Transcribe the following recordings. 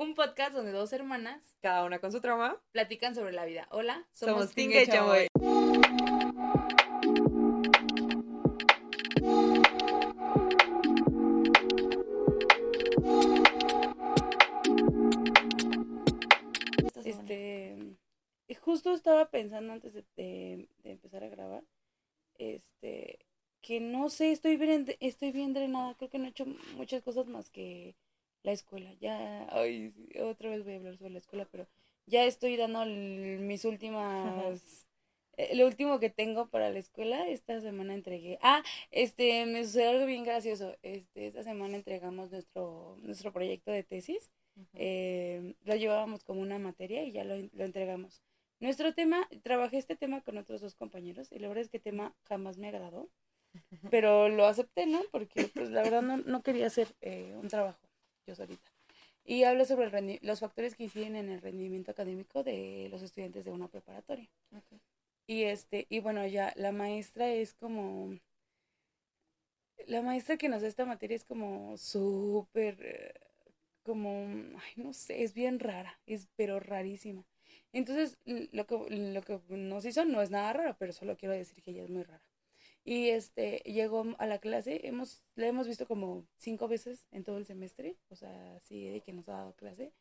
un podcast donde dos hermanas, cada una con su trauma, platican sobre la vida. Hola, somos, somos Tinga y Chamoy. Este, justo estaba pensando antes de, de, de empezar a grabar, este, que no sé, estoy bien, estoy bien drenada, creo que no he hecho muchas cosas más que la escuela. Ya, ay, otra vez voy a hablar sobre la escuela, pero ya estoy dando mis últimas... Eh, lo último que tengo para la escuela, esta semana entregué. Ah, este, me sucedió algo bien gracioso. Este, esta semana entregamos nuestro, nuestro proyecto de tesis. Eh, lo llevábamos como una materia y ya lo, lo entregamos. Nuestro tema, trabajé este tema con otros dos compañeros y la verdad es que el tema jamás me agradó, pero lo acepté, ¿no? Porque pues la verdad no, no quería hacer eh, un trabajo yo solita. Y habla sobre el los factores que inciden en el rendimiento académico de los estudiantes de una preparatoria. Y este, y bueno, ya la maestra es como la maestra que nos da esta materia es como súper eh, como ay, no sé, es bien rara, es pero rarísima. Entonces, lo que, lo que nos hizo no es nada raro, pero solo quiero decir que ella es muy rara. Y este, llegó a la clase, hemos, la hemos visto como cinco veces en todo el semestre, o sea, sí, de que nos ha dado clase.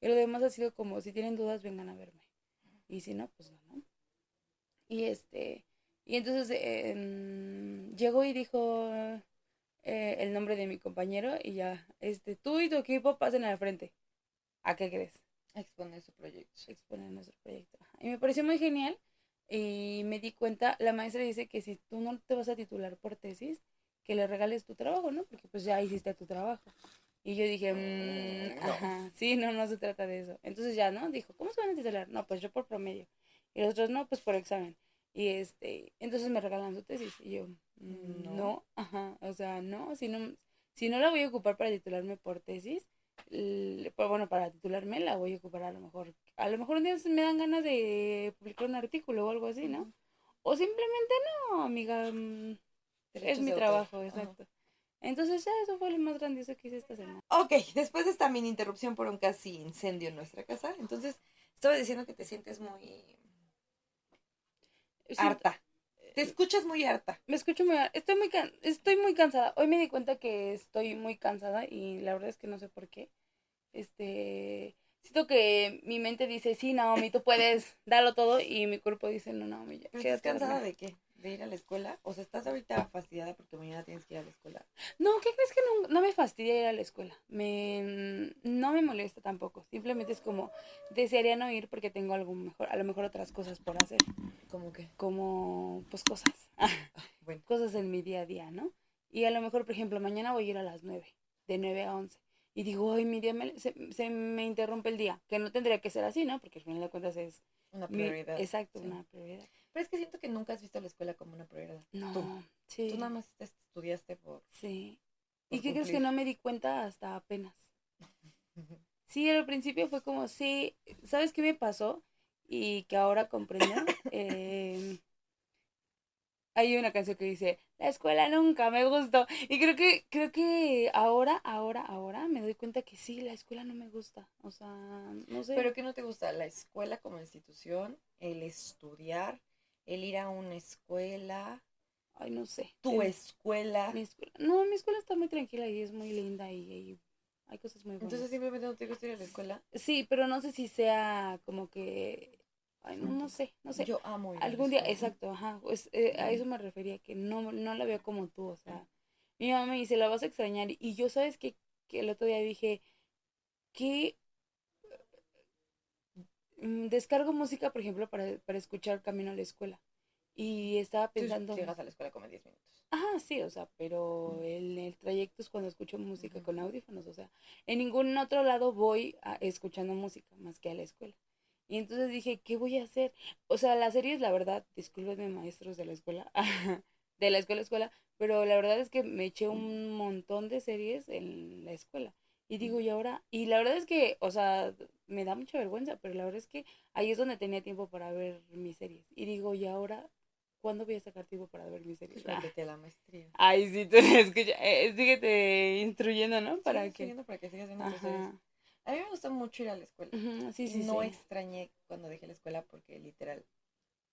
Y lo demás ha sido como, si tienen dudas, vengan a verme. Y si no, pues no, ¿no? Y este, y entonces llegó y dijo eh, el nombre de mi compañero y ya, este, tú y tu equipo pasen a la frente. ¿A qué crees? exponer su proyecto. Exponer nuestro proyecto. Y me pareció muy genial y me di cuenta, la maestra dice que si tú no te vas a titular por tesis, que le regales tu trabajo, ¿no? Porque pues ya hiciste tu trabajo. Y yo dije, mmm, ajá, sí, no, no se trata de eso. Entonces ya, ¿no? Dijo, ¿cómo se van a titular? No, pues yo por promedio. Y los otros, no, pues por examen. Y este, entonces me regalan su tesis. Y yo, mm, no. no, ajá, o sea, no, si no, si no la voy a ocupar para titularme por tesis, pues bueno, para titularme la voy a ocupar a lo mejor. A lo mejor un día me dan ganas de publicar un artículo o algo así, ¿no? O simplemente no, amiga. Mm, es mi trabajo, exacto. Entonces ya eso fue lo más grandioso que hice esta semana. Ok, después de esta mini interrupción por un casi incendio en nuestra casa, entonces estaba diciendo que te sientes muy harta. Te escuchas muy harta. Me escucho muy estoy muy estoy muy cansada. Hoy me di cuenta que estoy muy cansada y la verdad es que no sé por qué. Este, siento que mi mente dice, "Sí, Naomi, tú puedes, darlo todo" y mi cuerpo dice, "No, Naomi, ya ¿Estás cansada de qué? ¿De ir a la escuela? O sea, ¿estás ahorita fastidiada porque mañana tienes que ir a la escuela? No, ¿qué crees que no, no me fastidia ir a la escuela? Me, no me molesta tampoco. Simplemente es como, desearía no ir porque tengo algo mejor, a lo mejor otras cosas por hacer. ¿Cómo qué? Como, pues cosas. Ah, bueno. Cosas en mi día a día, ¿no? Y a lo mejor, por ejemplo, mañana voy a ir a las 9, de 9 a 11. Y digo, ay, mi día se, se, me interrumpe el día. Que no tendría que ser así, ¿no? Porque al final de cuentas es... Una prioridad. exacto, una prioridad. Pero es que siento que nunca has visto la escuela como una prioridad. No, tú, sí. Tú nada más estudiaste por... Sí. ¿Y qué crees que no me di cuenta hasta apenas? Sí, al principio fue como, sí, ¿sabes qué me pasó? Y que ahora comprendo. eh, hay una canción que dice, la escuela nunca me gustó. Y creo que, creo que ahora, ahora, ahora me doy cuenta que sí, la escuela no me gusta. O sea, no sé. ¿Pero qué no te gusta? ¿La escuela como institución? ¿El estudiar? ¿El ir a una escuela? Ay, no sé. ¿Tu escuela? Mi escuela? No, mi escuela está muy tranquila y es muy linda y, hay cosas muy buenas. Entonces simplemente no te gusta ir a la escuela. Sí, pero no sé si sea como que Ay, no, no sé, no sé. Yo amo ir Algún día, exacto, ajá. Pues eh, a eso me refería, que no, no la veo como tú, o sea. Mi mamá me dice, la vas a extrañar. Y yo, ¿sabes qué? Que el otro día dije, que mm, descargo música, por ejemplo, para, para escuchar camino a la escuela. Y estaba pensando... llegas a la escuela como 10 minutos. Ajá, sí, o sea, pero el, el trayecto es cuando escucho música con audífonos, o sea, en ningún otro lado voy a, escuchando música más que a la escuela. Y entonces dije, ¿qué voy a hacer? O sea, las series, la verdad, discúlpenme maestros de la escuela, de la escuela escuela, pero la verdad es que me eché un montón de series en la escuela. Y digo, ¿y ahora? Y la verdad es que, o sea, me da mucha vergüenza, pero la verdad es que ahí es donde tenía tiempo para ver mis series. Y digo, ¿y ahora? ¿Cuándo voy a sacar tiempo para ver mis series? Pues ah. la maestría. Ay, sí, tú escucha, eh, síguete instruyendo, ¿no? Para que... para que sigas viendo series. A mí me gusta mucho ir a la escuela. Sí, sí, no sí. extrañé cuando dejé la escuela porque literal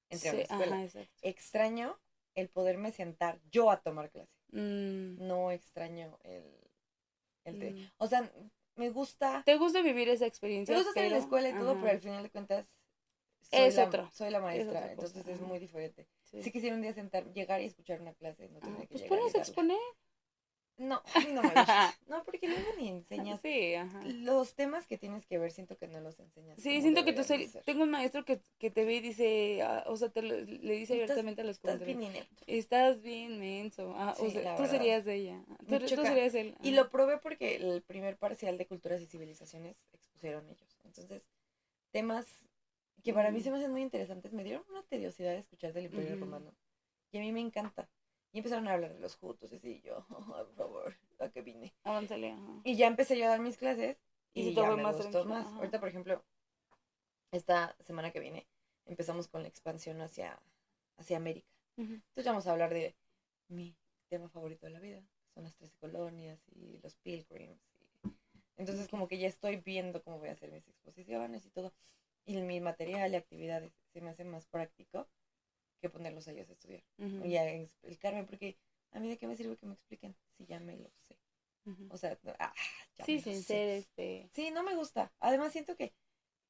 entré a una escuela. ajá. Extraño el poderme sentar yo a tomar clase. Mm, No extraño el... el mm. O sea, me gusta... ¿Te gusta vivir esa experiencia? Me gusta estar en la escuela y todo, ajá, pero al final de cuentas soy, Es la, otro, soy la maestra, entonces es muy diferente. sí. Si quisiera un día sentar, llegar y escuchar una clase, no Ah, que pues pones a exponer. No, a mí no me gusta. No, porque luego ni enseñas. Sí, ajá. Los temas que tienes que ver, siento que no los enseñas. Sí, siento que tú ser. tengo un maestro que, que te ve y dice, ah, o sea, te lo- le dice Estás- abiertamente a los Estás compañeros. bien inepto. Estás bien menso. Ah, o sea, tú verdad. serías de ella. Tú, tú serías él. Y lo probé porque el primer parcial de culturas y civilizaciones expusieron ellos. Entonces, temas que para mí Ujú. se me hacen muy interesantes, me dieron una tediosidad de escuchar del Imperio. Romano. Y a mí me encanta. Y empezaron a hablar de los jutos, y así, y yo, "Ay, por favor, ¿a qué vine? Avánzale, ajá. Y ya empecé yo a dar mis clases Y y, ya me más gustó más. ajá. Ahorita, por ejemplo, esta semana que viene empezamos con la expansión hacia, hacia América. Entonces ya vamos a hablar de mi tema favorito de la vida, son las 13 colonias y los pilgrims. y- Entonces como que ya estoy viendo cómo voy a hacer mis exposiciones y todo. Y mi material y actividades se me hace más práctico que ponerlos a ellos a estudiar. Y a explicarme, porque a mí de qué me sirve que me expliquen si ya me lo sé. O sea, ah, ya Sí, me lo sin sé. ser este. Sí, no me gusta. Además siento que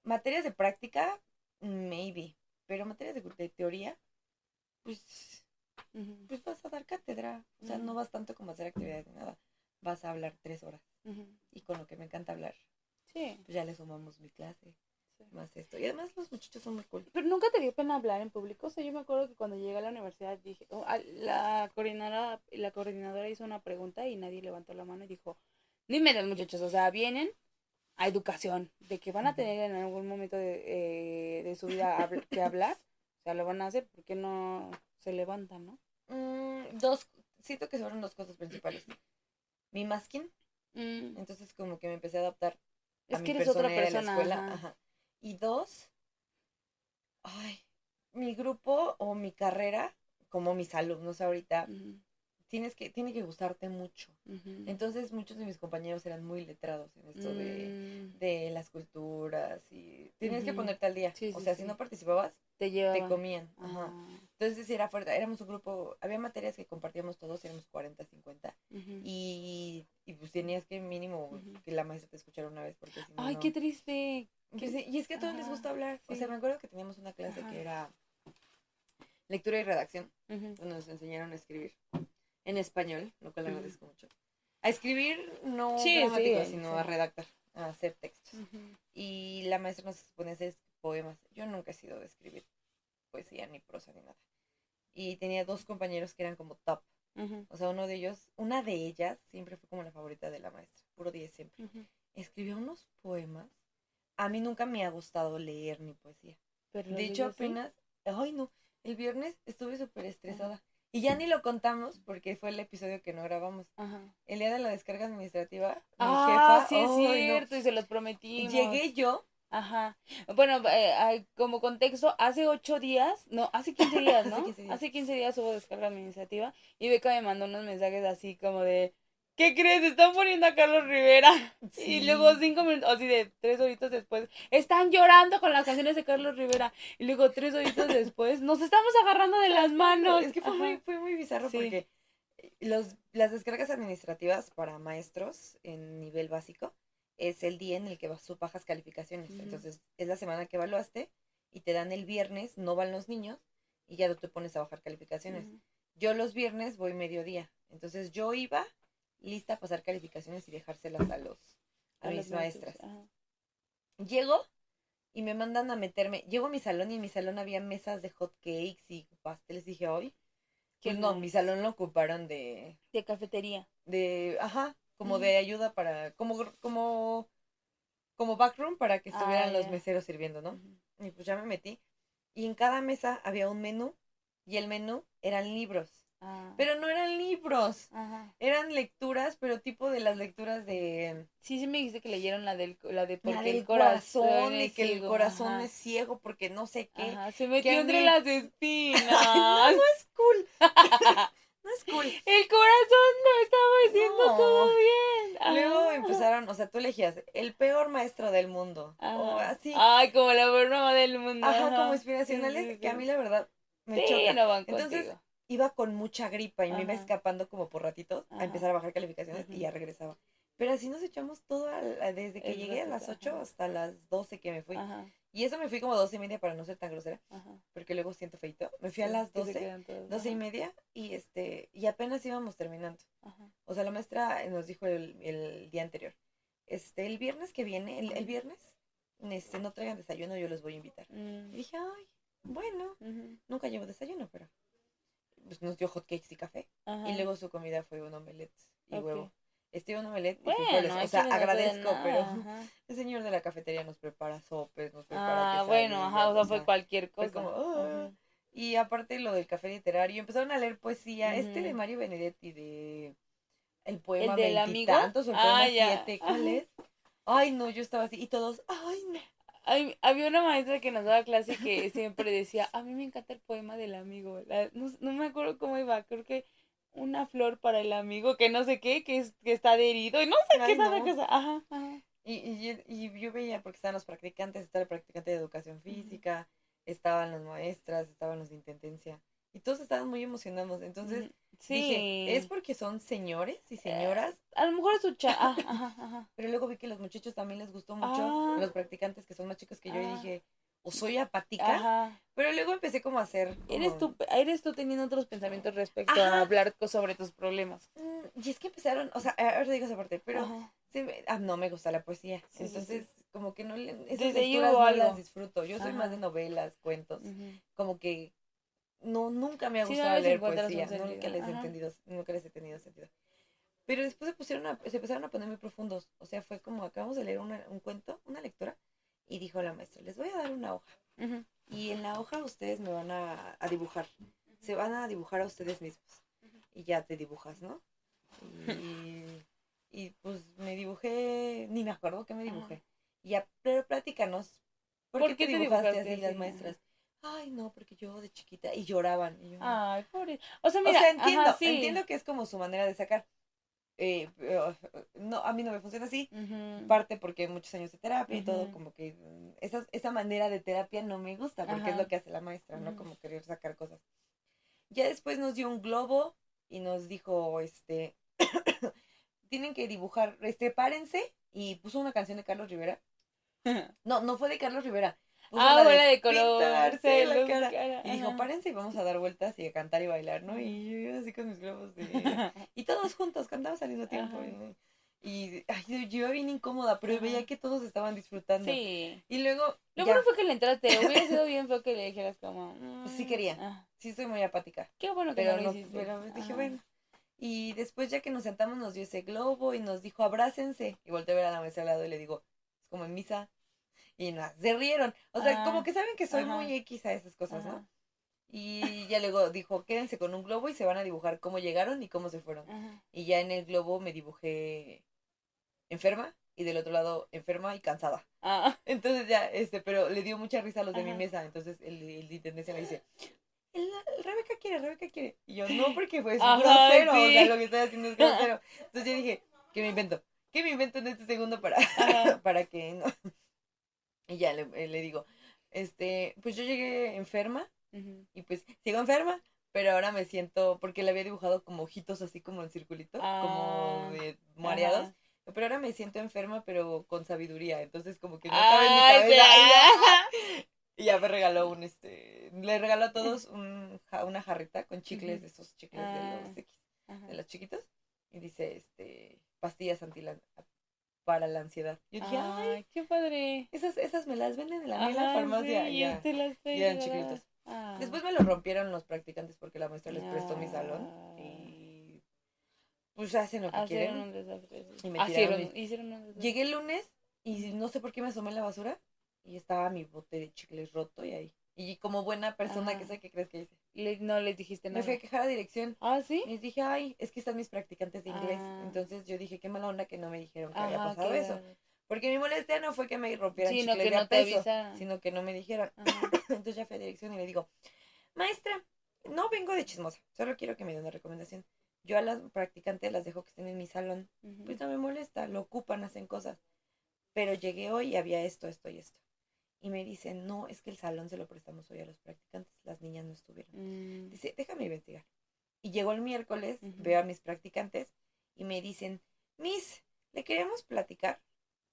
materias de práctica, maybe. Pero materias de, de teoría, pues, pues vas a dar cátedra. O sea, no vas tanto como a hacer actividades ni nada. Vas a hablar tres horas. Y con lo que me encanta hablar, Sí. pues ya le sumamos mi clase. Más esto. Y además los muchachos son muy cool. Pero nunca te dio pena hablar en público. O sea, yo me acuerdo que cuando llegué a la universidad dije, oh, a- la coordinadora, la coordinadora hizo una pregunta y nadie levantó la mano y dijo, dime los muchachos, o sea, vienen a educación, de que van a tener en algún momento de, eh, de su vida que hablar, o sea, lo van a hacer, porque no se levantan, no? Mm, dos, siento que fueron dos cosas principales. Mi masking, Mm, entonces como que me empecé a adaptar a es mi que eres otra personalidad en la persona. escuela. ajá. ajá. Y dos, ay, mi grupo o mi carrera, como mis alumnos ahorita, tienes que, tiene que gustarte mucho. Entonces muchos de mis compañeros eran muy letrados en esto de, Mm, de las culturas y tienes que ponerte al día. Sí, o sí, sea, sí. si no participabas, te te lleva. comían. Ajá. Ah, Entonces sí era fuerte, éramos un grupo, había materias que compartíamos todos, éramos 40, 50. ujú. Y, y pues tenías que mínimo que la maestra te escuchara una vez porque si no, Ay, qué triste. Pues y es que a todos les gusta hablar. O sea, me acuerdo que teníamos una clase Ajá. que era lectura y redacción, donde nos enseñaron a escribir en español, lo cual agradezco mucho. A escribir no Sí, sino a redactar, a hacer textos. Y la maestra nos ponía a hacer poemas. Yo nunca he sido de escribir poesía, ni prosa, ni nada. Y tenía dos compañeros que eran como top. O sea, uno de ellos, una de ellas, siempre fue como la favorita de la maestra. Puro 10 siempre. Ujú. Escribió unos poemas. A mí nunca me ha gustado leer ni poesía. Pero De hecho, apenas, ay no, el viernes estuve súper estresada. Y ya ni lo contamos porque fue el episodio que no grabamos. Ajá. El día de la descarga administrativa, mi Ah, jefa, sí es no. cierto, y se los prometimos. Llegué yo, Ajá. Bueno, eh, como contexto, hace ocho días, no, hace 15 días, ¿no? Hace 15 días. Hace 15 días hubo descarga administrativa y Beca me mandó unos mensajes así como de, ¿qué crees? Están poniendo a Carlos Rivera. Sí. Y luego cinco minutos, así de tres horitos después, están llorando con las canciones de Carlos Rivera. Y luego tres horitos después, nos estamos agarrando de las manos. es que fue muy, fue muy bizarro Sí. porque los, las descargas administrativas para maestros en nivel básico es el día en el que vas- tú bajas calificaciones. Entonces, es la semana que evaluaste y te dan el viernes, no van los niños y ya tú te pones a bajar calificaciones. Yo los viernes voy mediodía. Entonces, yo iba lista a pasar calificaciones y dejárselas a los a, mis maestras. Ajá. Llego y me mandan a meterme. Llego a mi salón y en mi salón había mesas de hot cakes y pasteles. Dije, hoy. Qué Pues no, mi salón lo ocuparon de, De cafetería. de, ajá, como de ayuda para, como, como, como backroom para que Ah, estuvieran los ya. meseros sirviendo, ¿no? Y pues ya me metí. Y en cada mesa había un menú y el menú eran libros. Ah. Pero no eran libros, Ajá. eran lecturas, pero tipo de las lecturas de Sí, sí me dijiste que leyeron la del, la de porque la del el corazón, corazón y es que el ciego, corazón ajá. es ciego porque no sé qué. Ajá, se metió entre las espinas. no, no es cool. No es cool. El corazón lo estaba diciendo No. todo bien. Luego Ah. empezaron, o sea, tú elegías el peor maestro del mundo. O Ajá. así. Ay, como la broma del mundo. Ajá, como Sí, inspiracionales, sí, sí. que a mí la verdad me Sí, choca. no van Entonces, contigo. iba con mucha gripa y me iba Ajá. escapando como por ratitos Ajá. a empezar a bajar calificaciones y ya regresaba. Pero así nos echamos todo a- desde que El llegué a las ratito, 8 ajá. hasta las 12 que me fui. Ajá, Y eso me fui como 12 y media para no ser tan grosera, ajá. porque luego siento feito. Me fui a las que se 12, quedan todos, 12 y media y este y apenas íbamos terminando. ajá. O sea, la maestra nos dijo el, el día anterior. Este, el viernes que viene, el, el viernes, este, no traigan desayuno, yo los voy a invitar. Y Mm, dije, ay, bueno, nunca llevo desayuno, pero pues nos dio hotcakes y café. ajá. Y luego su comida fue un omelette y huevo. Un omelette y Bueno, frijoles. O sea, agradezco, nada, pero ajá. el señor de la cafetería nos prepara sopes, nos prepara Ah, bueno, ajá, o sea, fue cualquier fue cosa. como. Y aparte lo del café literario, empezaron a leer poesía, este de. Mario Benedetti de el poema del amigo? o el Ah, poema ya. siete, ¿cuál es? Ay, no, yo estaba así, y todos, ay, no. Ay, había una maestra que nos daba clase que siempre decía, a mí me encanta el poema del amigo. La- no, no me acuerdo cómo iba, creo que una flor para el amigo, que no sé qué, que, es, que está adherido, y no sé Ay, qué tanta no. cosa. Ajá, ajá. Y, y, yo- y yo veía, porque estaban los practicantes, estaba el practicante de educación física, estaban las maestras, estaban los de intendencia, y todos estaban muy emocionados. Entonces sí. dije, es porque son señores y señoras, A lo mejor es su cha... ajá, ajá. pero luego vi que los muchachos también les gustó mucho, Ah. los practicantes que son más chicos que yo, y Ah. dije, o soy apática, Ajá. pero luego empecé como a hacer... Eres tú, eres tú teniendo otros pensamientos respecto Ajá. a hablar sobre tus problemas. Mm, Y es que empezaron, o sea, ahora digo esa parte, pero se me- ah, no me gusta la poesía. Sí, sí, Entonces, como que no le, esas Desde lecturas no las disfruto. Yo soy Ajá. más de novelas, cuentos. Como que no, nunca me ha gustado leer poesía. Nunca les he entendido, nunca les he tenido sentido. Pero después se pusieron a, se empezaron a poner muy profundos. O sea, fue como acabamos de leer una- un cuento, una lectura, y dijo la maestra, les voy a dar una hoja. Y en la hoja ustedes me van a, a dibujar. Se van a dibujar a ustedes mismos. Y ya te dibujas, ¿no? Y, y, pues me dibujé, ni me acuerdo que me dibujé. Y ya, pero platícanos. ¿Por, ¿Por qué, te te dibujaste dibujaste así las maestras? Ay, no, porque yo de chiquita. Y lloraban. Y yo, Ay, pobre. O sea, o mira, sea, entiendo, ajá, sí. entiendo que es como su manera de sacar. Eh, pero, no, a mí no me funciona así. Parte porque muchos años de terapia y todo, como que mm, esa, esa manera de terapia no me gusta, porque es lo que hace la maestra, ¿no? Como querer sacar cosas. Ya después nos dio un globo y nos dijo, este, tienen que dibujar, este, párense, y puso una canción de Carlos Rivera. No, no fue de Carlos Rivera. Ah, la de color. pintarse la luz, cara. cara, Y dijo, párense y vamos a dar vueltas y a cantar y bailar, ¿no? Y yo así con mis globos de... Y todos juntos cantamos al mismo tiempo. Ajá. Y, ay, yo iba bien incómoda, pero veía que todos estaban disfrutando. Sí. Y luego, Lo bueno fue que le entraste. Hubiera sido bien feo que le dijeras como. Pues sí mm, quería. ah, sí soy muy apática. qué bueno que Pero, no lo hiciste. pero dije, bueno. Y después ya que nos sentamos nos dio ese globo y nos dijo, abrácense. Y volteé a ver a la mesa al lado y le digo, es como en misa. Y nada, se rieron. O sea, Ah, como que saben que soy ajá. muy X a esas cosas, ¿no? Y ya luego dijo, quédense con un globo y se van a dibujar cómo llegaron y cómo se fueron. ajá. Y ya en el globo me dibujé enferma y del otro lado enferma y cansada. Ah, Entonces ya, este, pero le dio mucha risa a los de mi mesa. Entonces el, el de intendencia me dice, "El- el Rebeca quiere, Rebeca quiere. Y yo, no, porque pues es Ajá, grosero. O sea, lo que estoy haciendo es grosero. Entonces yo dije, ¿qué me invento? ¿Qué me invento en este segundo para, para que no? Y ya le, le digo, este, pues yo llegué enferma y pues sigo enferma, pero ahora me siento, porque le había dibujado como ojitos así como en circulito, Ah, como de mareados. Ajá. Pero ahora me siento enferma, pero con sabiduría. Entonces, como que no cabe en mi cabeza. ya. Y ya, me regaló un, este, le regaló a todos un, una jarrita con chicles, de esos chicles de Ah. los X, Ajá. de los chiquitos. Y dice, este, pastillas anti para la ansiedad. Yo dije, ay, Ay, qué padre. esas, esas me las venden en la, en la farmacia. sí, ya. este las ya eran chiquitos. Ah. Después me lo rompieron los practicantes porque la maestra les prestó mi salón. Ah. Y pues hacen lo que Hicieron quieren. un desastre. Y me Hicieron, tiraron hicieron un desastre. Llegué el lunes y no sé por qué me asomé en la basura y estaba mi bote de chicles roto y ahí. Y como buena persona que sé, ¿qué crees que hice? Le- no les dijiste nada. Me fui a quejar a dirección. Ah, ¿sí? Les dije, ay, es que están mis practicantes de inglés. Ah. Entonces yo dije, qué mala onda que no me dijeron que había Ajá, pasado qué eso. Porque mi molestia no fue que me rompieran Sí, no, chicles que de no te peso, sino que no me dijeron. Entonces ya fui a dirección y le digo, maestra, no vengo de chismosa, solo quiero que me den una recomendación. Yo a las practicantes las dejo que estén en mi salón, pues no me molesta, lo ocupan, hacen cosas. Pero llegué hoy y había esto, esto y esto. Y me dicen, no, es que el salón se lo prestamos hoy a los practicantes, las niñas no estuvieron. Mm, Dice, déjame investigar. Y llegó el miércoles, veo a mis practicantes y me dicen, Miss, le queremos platicar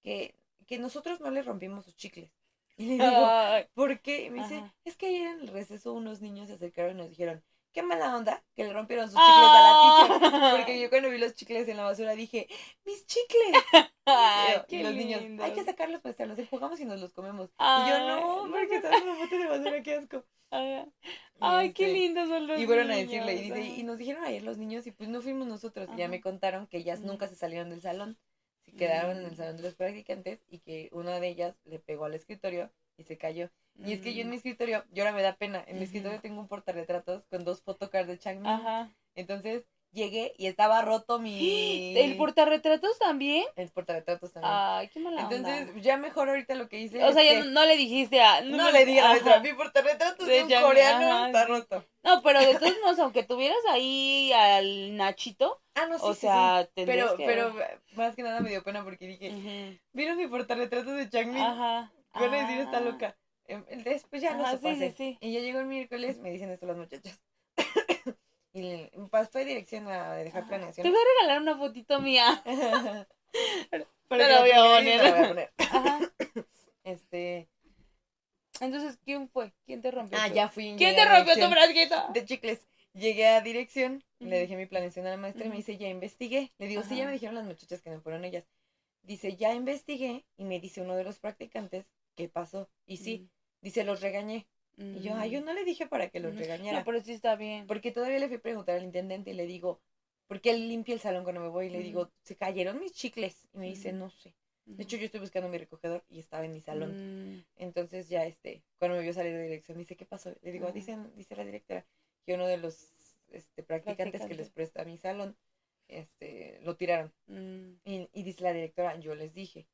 que, que nosotros no le rompimos sus chicles. Y le digo, Ay, ¿por qué? Y me dice, es que ayer en el receso unos niños se acercaron y nos dijeron, qué mala onda que le rompieron sus chicles a la teacher. Ay. Porque yo cuando vi los chicles en la basura dije, mis chicles. Ay, y qué los niños, lindos. hay que sacarlos pues los jugamos y nos los comemos. y yo, no, no porque están en un bote de basura, qué asco. Ay, Y, qué este, lindos son los Y fueron a niños, decirle, y, dice, y nos dijeron ayer los niños, y pues no fuimos nosotros. Y ya me contaron que ellas nunca se salieron del salón, se quedaron en el Mm. salón de los practicantes, y que una de ellas le pegó al escritorio y se cayó. Y es que yo en mi escritorio, yo ahora me da pena, en mi escritorio tengo un portarretratos con dos photocards de Changmin. Ajá. Entonces llegué y estaba roto mi... ¿El portarretratos también? El portarretratos también. Ay, qué mala Entonces, onda. ya mejor ahorita lo que hice O sea, ya que no, no le dijiste a... no, le dije a mi portarretratos De de un Changmin, coreano ajá, está sí. roto. No, pero de todos modos, aunque tuvieras ahí al Nachito, Ah, no, sí, o sí, sea, sí. Pero, que... pero más que nada me dio pena porque dije, Ujú. ¿vieron mi portarretratos de Changmin? Ajá. Van a decir, está Ah. loca. Em, Después ya no Ajá, se sí, sí, sí. Y ya llegó el miércoles, me dicen esto las muchachas. y le- fue dirección a dejar planeación. Te voy a regalar una fotito mía. Pero la voy a poner. te la voy a poner. Ajá. Este. Entonces, ¿quién fue? ¿Quién te rompió? Ah, ya fui. ¿Quién te rompió tu frasquita? De chicles. Llegué a dirección, le dejé mi planeación a la maestra y me dice, ya investigué. Le digo, sí, ya me dijeron las muchachas que no fueron ellas. Dice, ya investigué. Y me dice uno de los practicantes, ¿qué pasó? Y sí, dice, los regañé. Mm. Y yo, ay, yo no le dije para que los Ujú. regañara. No, pero sí está bien. Porque todavía le fui a preguntar al intendente y le digo, porque él limpia el salón cuando me voy y le digo, se cayeron mis chicles. Y me dice, no sé. De hecho, yo estoy buscando mi recogedor y estaba en mi salón. Mm. Entonces ya este, cuando me vio salir de dirección, dice, ¿qué pasó? Le digo, Ajá. dicen, dice la directora que uno de los este, practicantes que les presta mi salón, este, lo tiraron. Mm. Y, y dice la directora, yo les dije,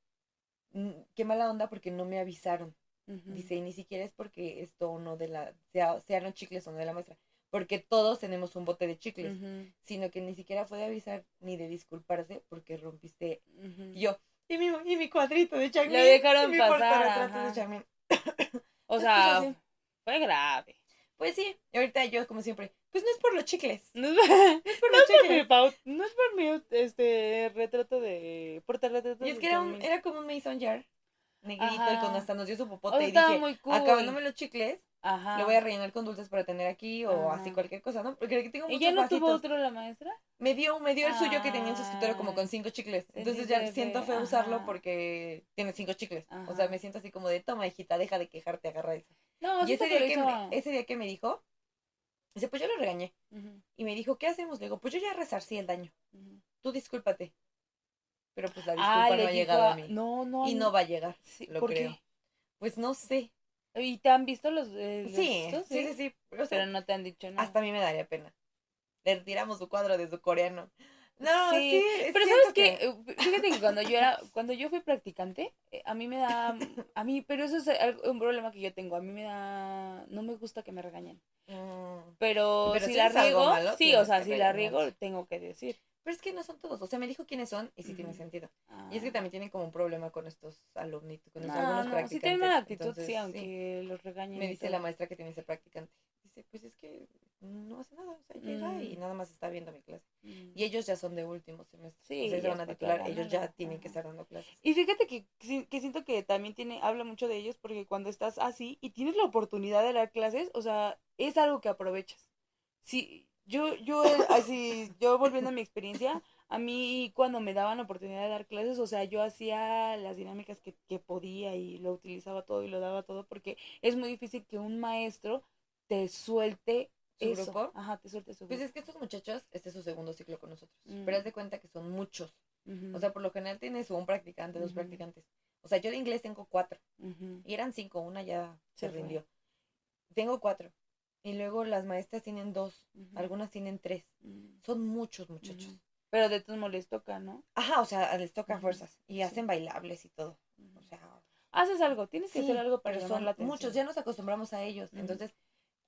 "Mm, qué mala onda porque no me avisaron. Dice, y ni siquiera es porque esto o no de la, sea, sean los chicles o no de la maestra, porque todos tenemos un bote de chicles, sino que ni siquiera fue de avisar ni de disculparse porque rompiste. Y yo, y mi, y mi cuadrito de Changmin. Lo dejaron y pasar, de. O sea, pues, fue grave. Pues sí, y ahorita yo como siempre, pues no es por los chicles, No es, no es por no los es por mi pau- no es por mi este retrato de portarretrato. Y es que era, un, era como un mason jar, negrito, y Ajá. cuando hasta nos dio su popote y dije, muy cool. acabándome los chicles, Ajá. le voy a rellenar con dulces para tener aquí o Ajá. así cualquier cosa, ¿no? Porque aquí tengo ¿Y muchos ya no vasitos. tuvo otro la maestra? Me dio, me dio el suyo que tenía en su escritorio como con cinco chicles. Entonces ya siento feo usarlo porque tiene cinco chicles. O sea, me siento así como de, toma hijita, deja de quejarte, agarra eso. No, y sí ese día, que me, ese día que me dijo, dice, pues yo lo regañé. Y me dijo, ¿qué hacemos? Le digo, pues yo ya resarcí el daño. ujú. Tú discúlpate. Pero pues la Ah, disculpa no ha llegado a- a mí. No, no. y no va a llegar, Sí, lo ¿por creo. qué? Pues no sé. ¿Y te han visto los, eh, los Sí, sí, sí, Pero no te han dicho nada. hasta a mí me daría pena. Le retiramos su cuadro de su coreano. No, sí. Sí, Pero sabes que, fíjate que cuando yo era, cuando yo fui practicante, eh, a mí me da, a mí, pero eso es un problema que yo tengo, a mí me da, no me gusta que me regañen. Mm, Pero, Pero si si la riego, malo, sí, o sea, si la riego, tengo que decir. Pero es que no son todos. O sea, me dijo quiénes son y sí tiene Ujú. sentido. Ah. Y es que también tienen como un problema con estos alumnitos, con No, algunos no, practicantes. si tienen mala actitud, Entonces, sí, aunque los regañen. Me dice la maestra que tiene ese practicante. Dice, pues es que no hace nada. O sea, llega Mm. y nada más está viendo mi clase. Mm. Y ellos ya son de último semestre. Sí, ya van a titular. Ellos ya tienen que estar dando clases. Y fíjate que, sí- que siento que también tiene, habla mucho de ellos porque cuando estás así y tienes la oportunidad de dar clases, o sea, es algo que aprovechas. Sí, yo, yo, eh, así, yo volviendo a mi experiencia, a mí cuando me daban la oportunidad de dar clases, o sea, yo hacía las dinámicas que, que podía y lo utilizaba todo y lo daba todo porque es muy difícil que un maestro te suelte ¿Su eso. grupo? Ajá, te suelte su Pues grupo. es que estos muchachos, este es su segundo ciclo con nosotros. Mm. Pero haz de cuenta que son muchos. O sea, por lo general tienes un practicante, dos practicantes. O sea, yo de inglés tengo cuatro. Y eran cinco, una ya se, rindió. Tengo cuatro. Y luego las maestras tienen dos, algunas tienen tres. Son muchos muchachos. Pero de todos modos les toca, ¿no? Ajá, o sea, les toca fuerzas. Y Sí. hacen bailables y todo. O sea, Haces algo, tienes que sí, hacer algo para llamar son la atención. muchos, ya nos acostumbramos a ellos. Entonces,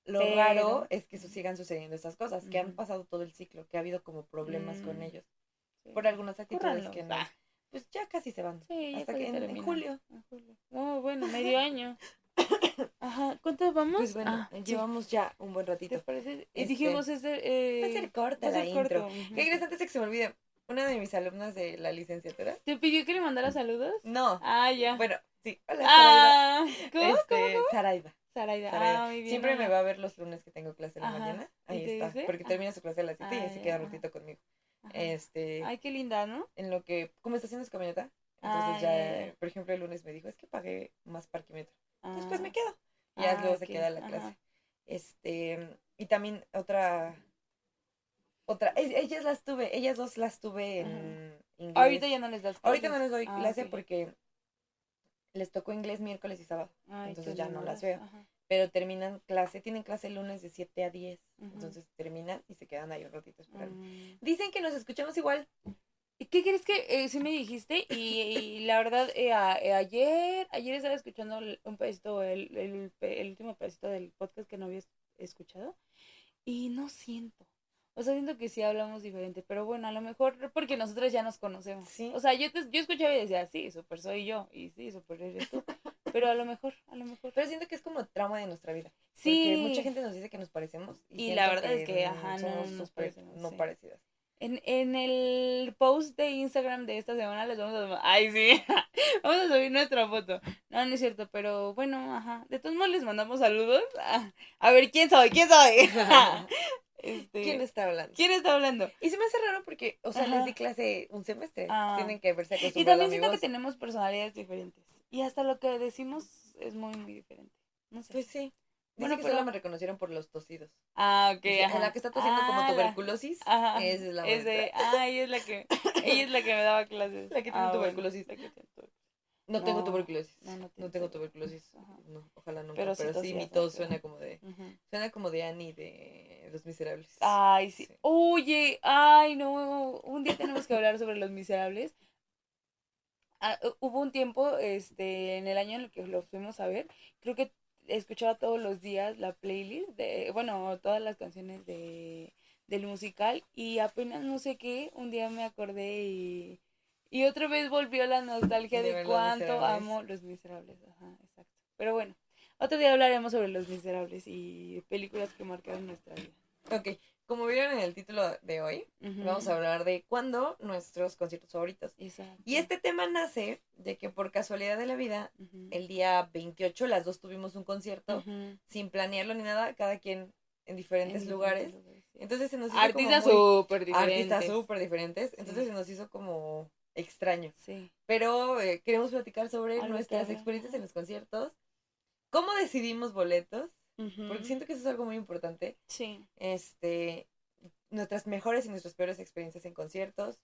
lo Pero- raro es que sigan sucediendo estas cosas, que han pasado todo el ciclo, que ha habido como problemas con Mm. ellos, Sí. por algunas actitudes que no. Ah, Pues ya casi se van. sí, hasta que en- julio. En julio. Oh, bueno, medio año. Ajá, ¿cuántos vamos? Pues bueno, Ah, sí. llevamos ya un buen ¿Te ratito. parece? Y Este, dijimos este. Eh, Va a ser corta va a la ser intro. corto, ujú. ¿Qué crees antes de que se me olvide? Una de mis alumnas de la licenciatura. ¿Te pidió que le mandara saludos? No. Ah, ya. Bueno, sí. Hola, ah, ¿cómo? Este, Saraiva. Saraida. Saraiva. Ah, muy bien. Siempre me va a ver los lunes que tengo clase en la Ajá. mañana. ¿Y Ahí te está. dice? Porque Ah. termina su clase a las 7 y Ah, se ya, queda ajá. ratito conmigo. Ajá. Este, Ay, qué linda, ¿no? en lo que, como está haciendo su camioneta, entonces Ah, ya. por ejemplo, el lunes me dijo, es que pagué más parquímetro. Después Ah. pues me quedo. Y ya Ah, luego se queda la ajá. clase. Este, y también otra, otra, e- ellas las tuve, ellas dos las tuve en inglés. Ahorita ya no les das Ahorita no clases. les doy Ah, clase porque les tocó inglés miércoles y sábado. Ay, entonces ya no las veo. Ajá. Pero terminan clase, tienen clase el lunes de 7 a 10. Ujú. Entonces terminan y se quedan ahí un ratito esperando. Mm. Dicen que nos escuchamos igual. ¿Y ¿Qué crees que eh, sí me dijiste? Y, y la verdad, eh, a- eh, ayer, ayer estaba escuchando un pedacito, el, el, último pedacito del podcast que no había es- escuchado. Y no siento. O sea, siento que sí hablamos diferente. Pero bueno, a lo mejor porque nosotros ya nos conocemos. Sí. O sea, yo, te, yo escuchaba y decía, sí, súper soy yo. Y sí, súper eres tú. Pero a lo mejor, a lo mejor. Pero siento que es como trama de nuestra vida. Sí. Porque mucha gente nos dice que nos parecemos. Y, Y la verdad es que, ajá, no somos nos parecemos, no sí. parecidas. En, en el post de Instagram de esta semana les vamos a... Ay, sí. vamos a subir nuestra foto. No, no es cierto, pero bueno, ajá. De todos modos les mandamos saludos. A ver, ¿quién soy? ¿Quién soy? este, ¿Quién está hablando? ¿Quién está hablando? Y se me hace raro porque, o sea, Ajá. les di clase un semestre. Ah. Tienen que verse Y acostumbrados también siento que tenemos personalidades diferentes. Y hasta lo que decimos es muy, muy diferente. No sé. Pues sí. Bueno, Bueno, que pero- solo me reconocieron por los tosidos. ah, ok. Ajá. la que está tosiendo como Ah, la- tuberculosis, Ajá. esa es la es de- ah, ella es la que, ella es la que me daba clases. La que tiene Ah, bueno, tuberculosis. la que tiene. No, tengo tuberculosis. no, no No, tengo tuberculosis. Ajá. No, ojalá nunca. Pero Pero, sí sí, mi tos suena como de. Suena como de Annie de Los Miserables. Ay, sí. Sí. Oye, ay, no. Un día tenemos que hablar sobre los miserables. Ah, hu- hubo un tiempo, este, en el año en el que lo fuimos a ver, creo que escuchaba todos los días la playlist de, bueno, todas las canciones de, del musical y apenas no sé qué, un día me acordé y, y otra vez volvió la nostalgia De de ver Los cuánto amo los miserables. Ajá, exacto. Pero bueno, otro día hablaremos sobre los miserables y películas que marcaron nuestra vida. Ok, como vieron en el título de hoy, vamos a hablar de cuándo nuestros conciertos favoritos. Exacto. Y este tema nace de que por casualidad de la vida, el día 28 las dos tuvimos un concierto sin planearlo ni nada, cada quien en diferentes En lugares. diferentes lugares, sí. Entonces se nos hizo Artistas súper diferentes. artistas súper diferentes. Entonces Sí. se nos hizo como extraño. Sí. Pero eh, queremos platicar sobre Algo nuestras experiencias en los conciertos. ¿Cómo decidimos boletos? Porque siento que eso es algo muy importante. Sí. Este, nuestras mejores y nuestras peores experiencias en conciertos.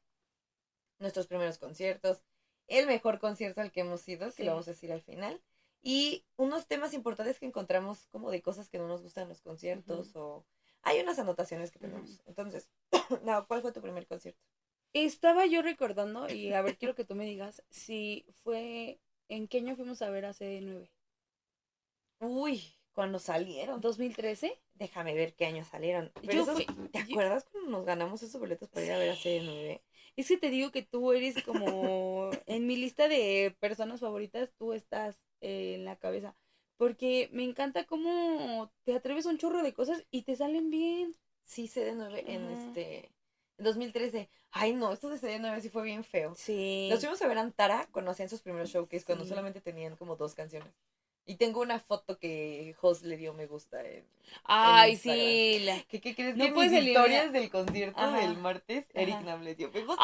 Nuestros primeros conciertos. El mejor concierto al que hemos ido, que Sí. lo vamos a decir al final. Y unos temas importantes que encontramos como de cosas que no nos gustan en los conciertos o... Hay unas anotaciones que tenemos. Entonces, no, ¿cuál fue tu primer concierto? Estaba yo recordando, y a ver, quiero que tú me digas si fue. ¿En qué año fuimos a ver a CD9? Uy, cuando salieron. ¿2013? Déjame ver qué año salieron. Pero Yo esos- fui- ¿Te yo- acuerdas cuando nos ganamos esos boletos para ir a ver a CD9? Es que te digo que tú eres como. en mi lista de personas favoritas, tú estás eh, en la cabeza. Porque me encanta cómo te atreves a un chorro de cosas y te salen bien. Sí, CD9 en Ajá. este... En 2013. Ay, no, esto de CD9 sí fue bien feo. Sí. Los fuimos a ver a Antara cuando hacían sus primeros showcase, cuando Sí. solamente tenían como dos canciones. Y tengo una foto que Jos le dio me gusta. En... Ay, Instagram. sí. La... ¿Qué, qué crees? No que en mis eliminar- historias del concierto Ajá. del martes, Eric Ajá. Nam le dio me gusta.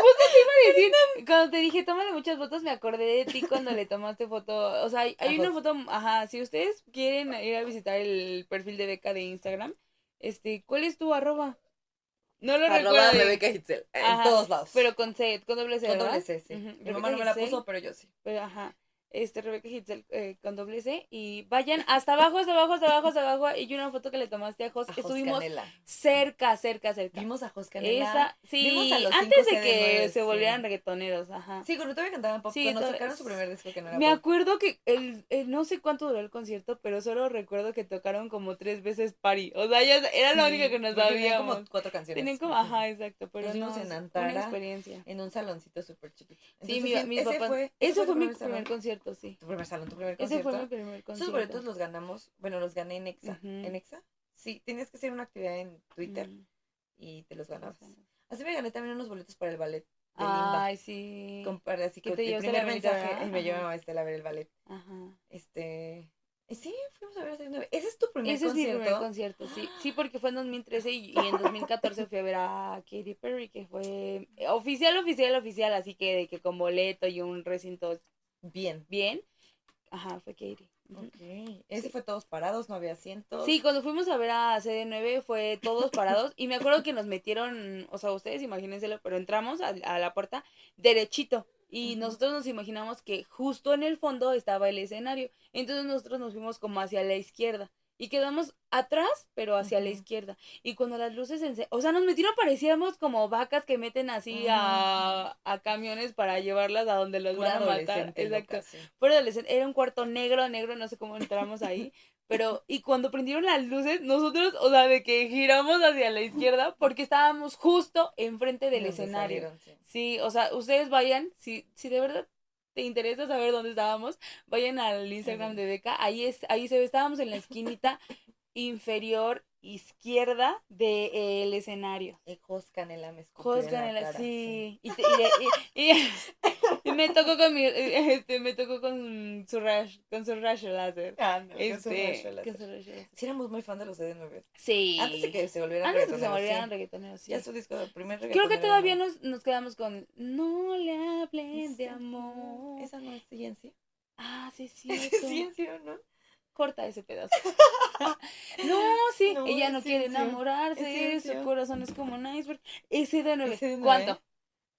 Justo te iba a decir, cuando te dije tómale muchas fotos, me acordé de ti cuando le tomaste foto. O sea, hay, hay una foto, ajá, si ustedes quieren ir a visitar el perfil de Beca de Instagram, este, ¿cuál es tu arroba? No lo Arroba recuerdo. Rebeca Hitzel. En Ajá, todos lados. Pero con C, con doble C, Con doble C, sí. Ujú, Mi Rebeca mamá no me la Hitzel, puso, pero yo sí. Pero, ajá. Este Rebeca Hitzel eh, con doble C y vayan hasta abajo, hasta abajo, hasta abajo, hasta abajo y una foto que le tomaste a Jos, A estuvimos Canela. cerca, cerca, cerca. Vimos a Jos Canela. Esa, sí, Vimos a los antes de 5 que CD9, se sí. volvieran reggaetoneros, ajá. Sí, cuando todavía cantaban pop, Sí, cuando sacaron su primer disco que no era Me pop. acuerdo que el, el- no sé cuánto duró el concierto, pero solo recuerdo que tocaron como tres veces Party. O sea, ya era la Sí, única que nos porque tenían sabíamos. como cuatro canciones. Tenían como, ajá, exacto, pero no, en una Antara. experiencia. En un saloncito súper chiquito. Sí, Entonces, mi, mis ese papás. fue, eso fue tu mi primer salón. Concierto, sí. Tu primer salón, tu primer Ese concierto. fue mi primer Esos concierto. boletos los ganamos, bueno, los gané en Exa. ¿En Exa? Sí, tenías que hacer una actividad en Twitter y te los ganabas. Así me gané también unos boletos para el ballet de Limba. Ay, sí. Para- así que te el primer mensaje y me llevaba a Estela a ver el ballet. Ajá. Este. sí, fuimos a ver a Serie 9. Ese es tu primer Ese es mi concierto. primer concierto, sí. Sí, porque fue en 2013 y, y en 2014 fui a ver a Katy Perry, que fue oficial, oficial, oficial, así que de que con boleto y un recinto Bien. bien. Ajá, fue. Ujú. Ok. Ese fue todos parados, no había asientos. Sí, cuando fuimos a ver a CD9 fue todos parados y me acuerdo que nos metieron, o sea, ustedes imagínenselo, pero entramos a, a la puerta derechito y nosotros nos imaginamos que justo en el fondo estaba el escenario. Entonces nosotros nos fuimos como hacia la izquierda y quedamos atrás, pero hacia la izquierda. Y cuando las luces, o sea, nos metieron, parecíamos como vacas que meten así a, a camiones para llevarlas a donde los Pura van a matar. Exacto. loca, sí. Fue adolescente, era un cuarto negro, negro, no sé cómo entramos ahí. Pero, y cuando prendieron las luces, nosotros, o sea, de que giramos hacia la izquierda porque estábamos justo enfrente del escenario. salieron, sí. Sí, o sea, ustedes vayan, si, si de verdad te interesa saber dónde estábamos, vayan al Instagram de Beca, ahí es, ahí se ve, estábamos en la esquinita inferior izquierda del escenario. El Jos Canela me escupió Jos en la Canela, cara, sí. Y, y de- y- y- me tocó con mi, este, me tocó con su rash, con su rash láser. Con su Este, con su rash láser. Sí, éramos muy fan de los CD9. Sí. Antes de que se volvieran Antes de que se reggaetoneros, volvieran sí. reggaetoneros, sí. Ya su disco, el primer Creo que reggaetonero, todavía ¿no? nos, nos quedamos con No le hablen de amor. Esa no es CNC. Ah, sí, sí. ¿Ese es CNC o no? Corta ese pedazo. no, sí. No, Ella no es quiere enamorarse. Es Su corazón es como un iceberg. Ese de nueve. Ese de nueve. ¿Cuánto?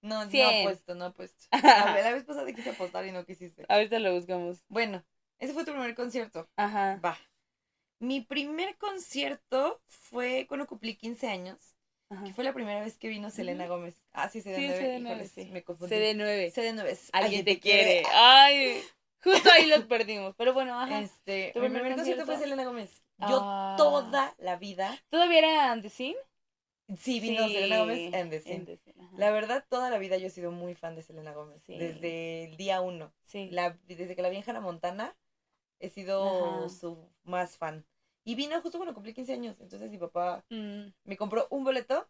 No, no Cien. apuesto, no apuesto. A ver, la vez pasada quise apostar y no quisiste. Ahorita lo buscamos. Bueno, ese fue tu primer concierto. Ajá. Va. Mi primer concierto fue cuando cumplí 15 años. Ajá. Que fue la primera vez que vino Selena Gómez. Ah, sí, CD9. Sí, CD9, híjoles, sí. Me confundí. CD9. CD9 es Alguien te quiere. Ay, justo ahí los perdimos. Pero bueno, ajá. Este, ¿Tu mi primer concierto fue? Selena Gómez. Yo Ah. toda la vida, ¿Todavía era The Scene? sí, vino Selena Gómez en The Scene. The Scene. La verdad, toda la vida yo he sido muy fan de Selena Gómez. Sí. Desde el día uno. Sí. La, desde que la vi en Hannah Montana, he sido Ajá. su más fan. Y vino justo cuando cumplí 15 años. Entonces mi papá Mm, me compró un boleto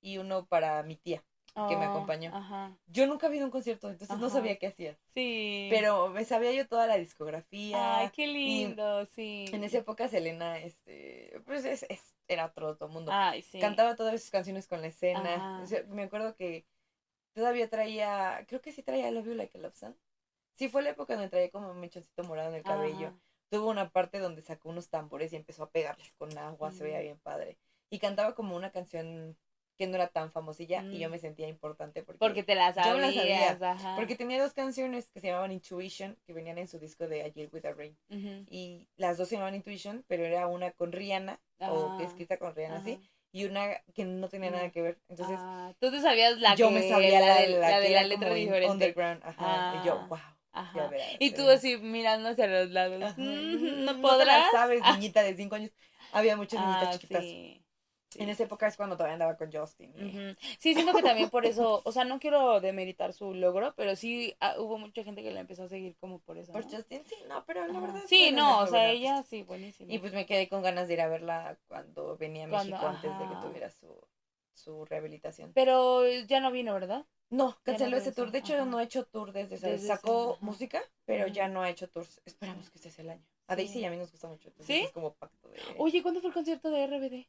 y uno para mi tía. Que me Oh, acompañó. Ajá. Yo nunca había ido a un concierto, entonces no sabía qué hacía. Sí. Pero me sabía yo toda la discografía. Ay, qué lindo, sí. En esa época Selena, este, pues es, es- era otro, otro mundo. Ay, sí. Cantaba todas sus canciones con la escena. O sea, me acuerdo que todavía traía, creo que sí traía Love You Like a Love Song. Sí, fue la época donde traía como un mechoncito morado en el cabello. Ajá. Tuvo una parte donde sacó unos tambores y empezó a pegarles con agua, se veía Mm. bien padre. Y cantaba como una canción que no era tan famosilla y yo Mm. me sentía importante porque, Porque te la Yo sabías. sabía, Ajá. porque tenía dos canciones que se llamaban Intuition, que venían en su disco de Ayer with a Rain. Y las dos se llamaban Intuition, pero era una con Rihanna, o Ah, escrita con Rihanna, así, y una que no tenía nada No. que ver. Entonces, Ah, tú te sabías la yo que, me sabía la, de la, la, de la letra diferente. underground, ajá, y yo, Ah, wow. ya Ajá. verás, Y tú así mirando hacia los lados. Ajá. Mm, ¿No te la podrás? sabes, Ah, niñita de 5 años. Había muchas niñitas ah, chiquitas. sí. Sí, En sí, esa época es cuando todavía andaba con Justin. y- Ujú. Sí, siento que también por eso, o sea, no quiero demeritar su logro, pero sí ah, hubo mucha gente que la empezó a seguir como por eso. Por ¿no? Justin, sí, no, pero la Ajá. verdad. Sí, no, o sea, ella sí, buenísima. Y pues me quedé con ganas de ir a verla cuando venía a Cuando- México antes de que ajá. tuviera su, su rehabilitación. Pero ya no vino, ¿verdad? No, canceló ese tour. De hecho, ajá. no ha hecho tour desde. Desde ese, Sacó ajá. música, pero Ujú. ya no ha hecho tours. Esperamos que este sea el año. A Sí. Daisy y a mí nos gusta mucho. ¿Sí? Es como pacto de... Oye, ¿cuándo fue el concierto de RBD?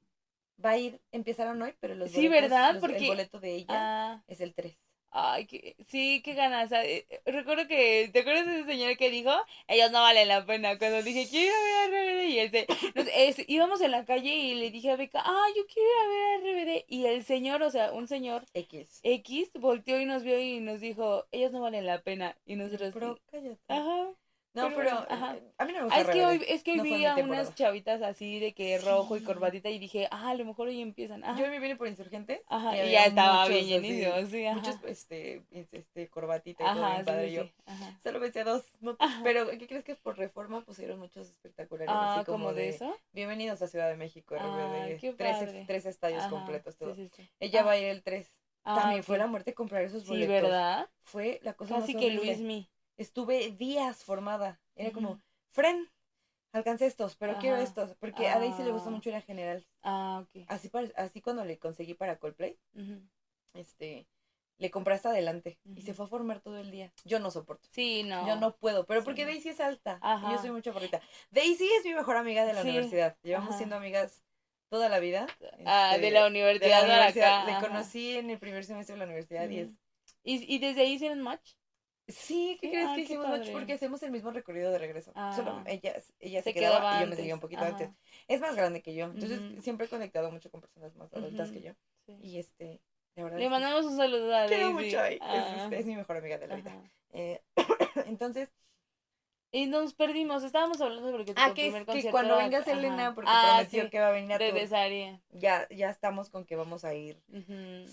Va a ir, empezaron hoy, pero los Sí, boletos, ¿verdad? los- Porque- el boleto de ella Ah, es el 3. ay, que, sí, qué ganas. ah, eh, Recuerdo que, ¿te acuerdas de ese señor que dijo, ellos no valen la pena. Cuando dije, quiero ir a ver a RBD, y él se, nos- es- íbamos en la calle y le dije a Beca, ah, yo quiero ir a ver a RBD. Y el señor, o sea, un señor X. X volteó y nos vio y nos dijo, ellos no valen la pena. Y nosotros, Pero cállate. ajá. No, pero ajá. eh, a mí no me gusta Ah, es que hoy, es que hoy No vi mi a unas chavitas así de que rojo y Sí. corbatita y dije, ah, a lo mejor hoy empiezan. Ajá, Yo me vine por insurgentes. ajá, y, ya estaba muchos bien así, llenísimo, sí, ajá. Muchos, este, este, corbatita y todo Ajá, bien sí, padre. sí, yo sí, ajá. solo a dos. no- pero, ¿qué crees que por reforma pusieron muchos espectaculares? Ah, así como, como de de, eso. Bienvenidos a Ciudad de México, Ah, qué tres, tres estadios completos, sí, todo. sí, sí. Ella Ah, va a ir el 3. ah, También fue la muerte comprar esos Sí, boletos. ¿verdad? Fue la cosa Casi más que horrible. Luismi. Estuve días formada. Era como. Fren, alcancé estos, pero quiero estos. Porque a Daisy le gusta Ah. mucho ir a general. Ah, ok. Así, para- así cuando le conseguí para Coldplay, este, le compré hasta adelante. Y se fue a formar todo el día. Yo no soporto. Sí, no. Yo no puedo, pero porque. Daisy es alta. Y Ajá. yo soy mucha porrita. Daisy es mi mejor amiga de la Sí. universidad. Llevamos Ajá. siendo amigas toda la vida. Ah, Este, de la de universidad. la para universidad. acá, Le conocí en el primer semestre de la universidad y es... ¿Y, ¿Y desde ahí hicieron match? Sí, ¿qué crees ah, que qué hicimos mucho? Porque hacemos el mismo recorrido de regreso. Solo Ah. ella, ella se, Se quedaba, quedaba y yo me seguía un poquito ajá. antes. Es más grande que yo. Entonces siempre he conectado mucho con personas más adultas que yo. Sí. Y este, la verdad Le es que mandamos un saludo a quiero mucho ella. Es, Ah, es mi mejor amiga de la vida. Eh, entonces, Y nos perdimos, estábamos hablando porque tu ah, que, primer es que cuando venga ajá. Selena, porque Ah, prometió sí, que va a venir a regresaría. ya, ya estamos con que vamos a ir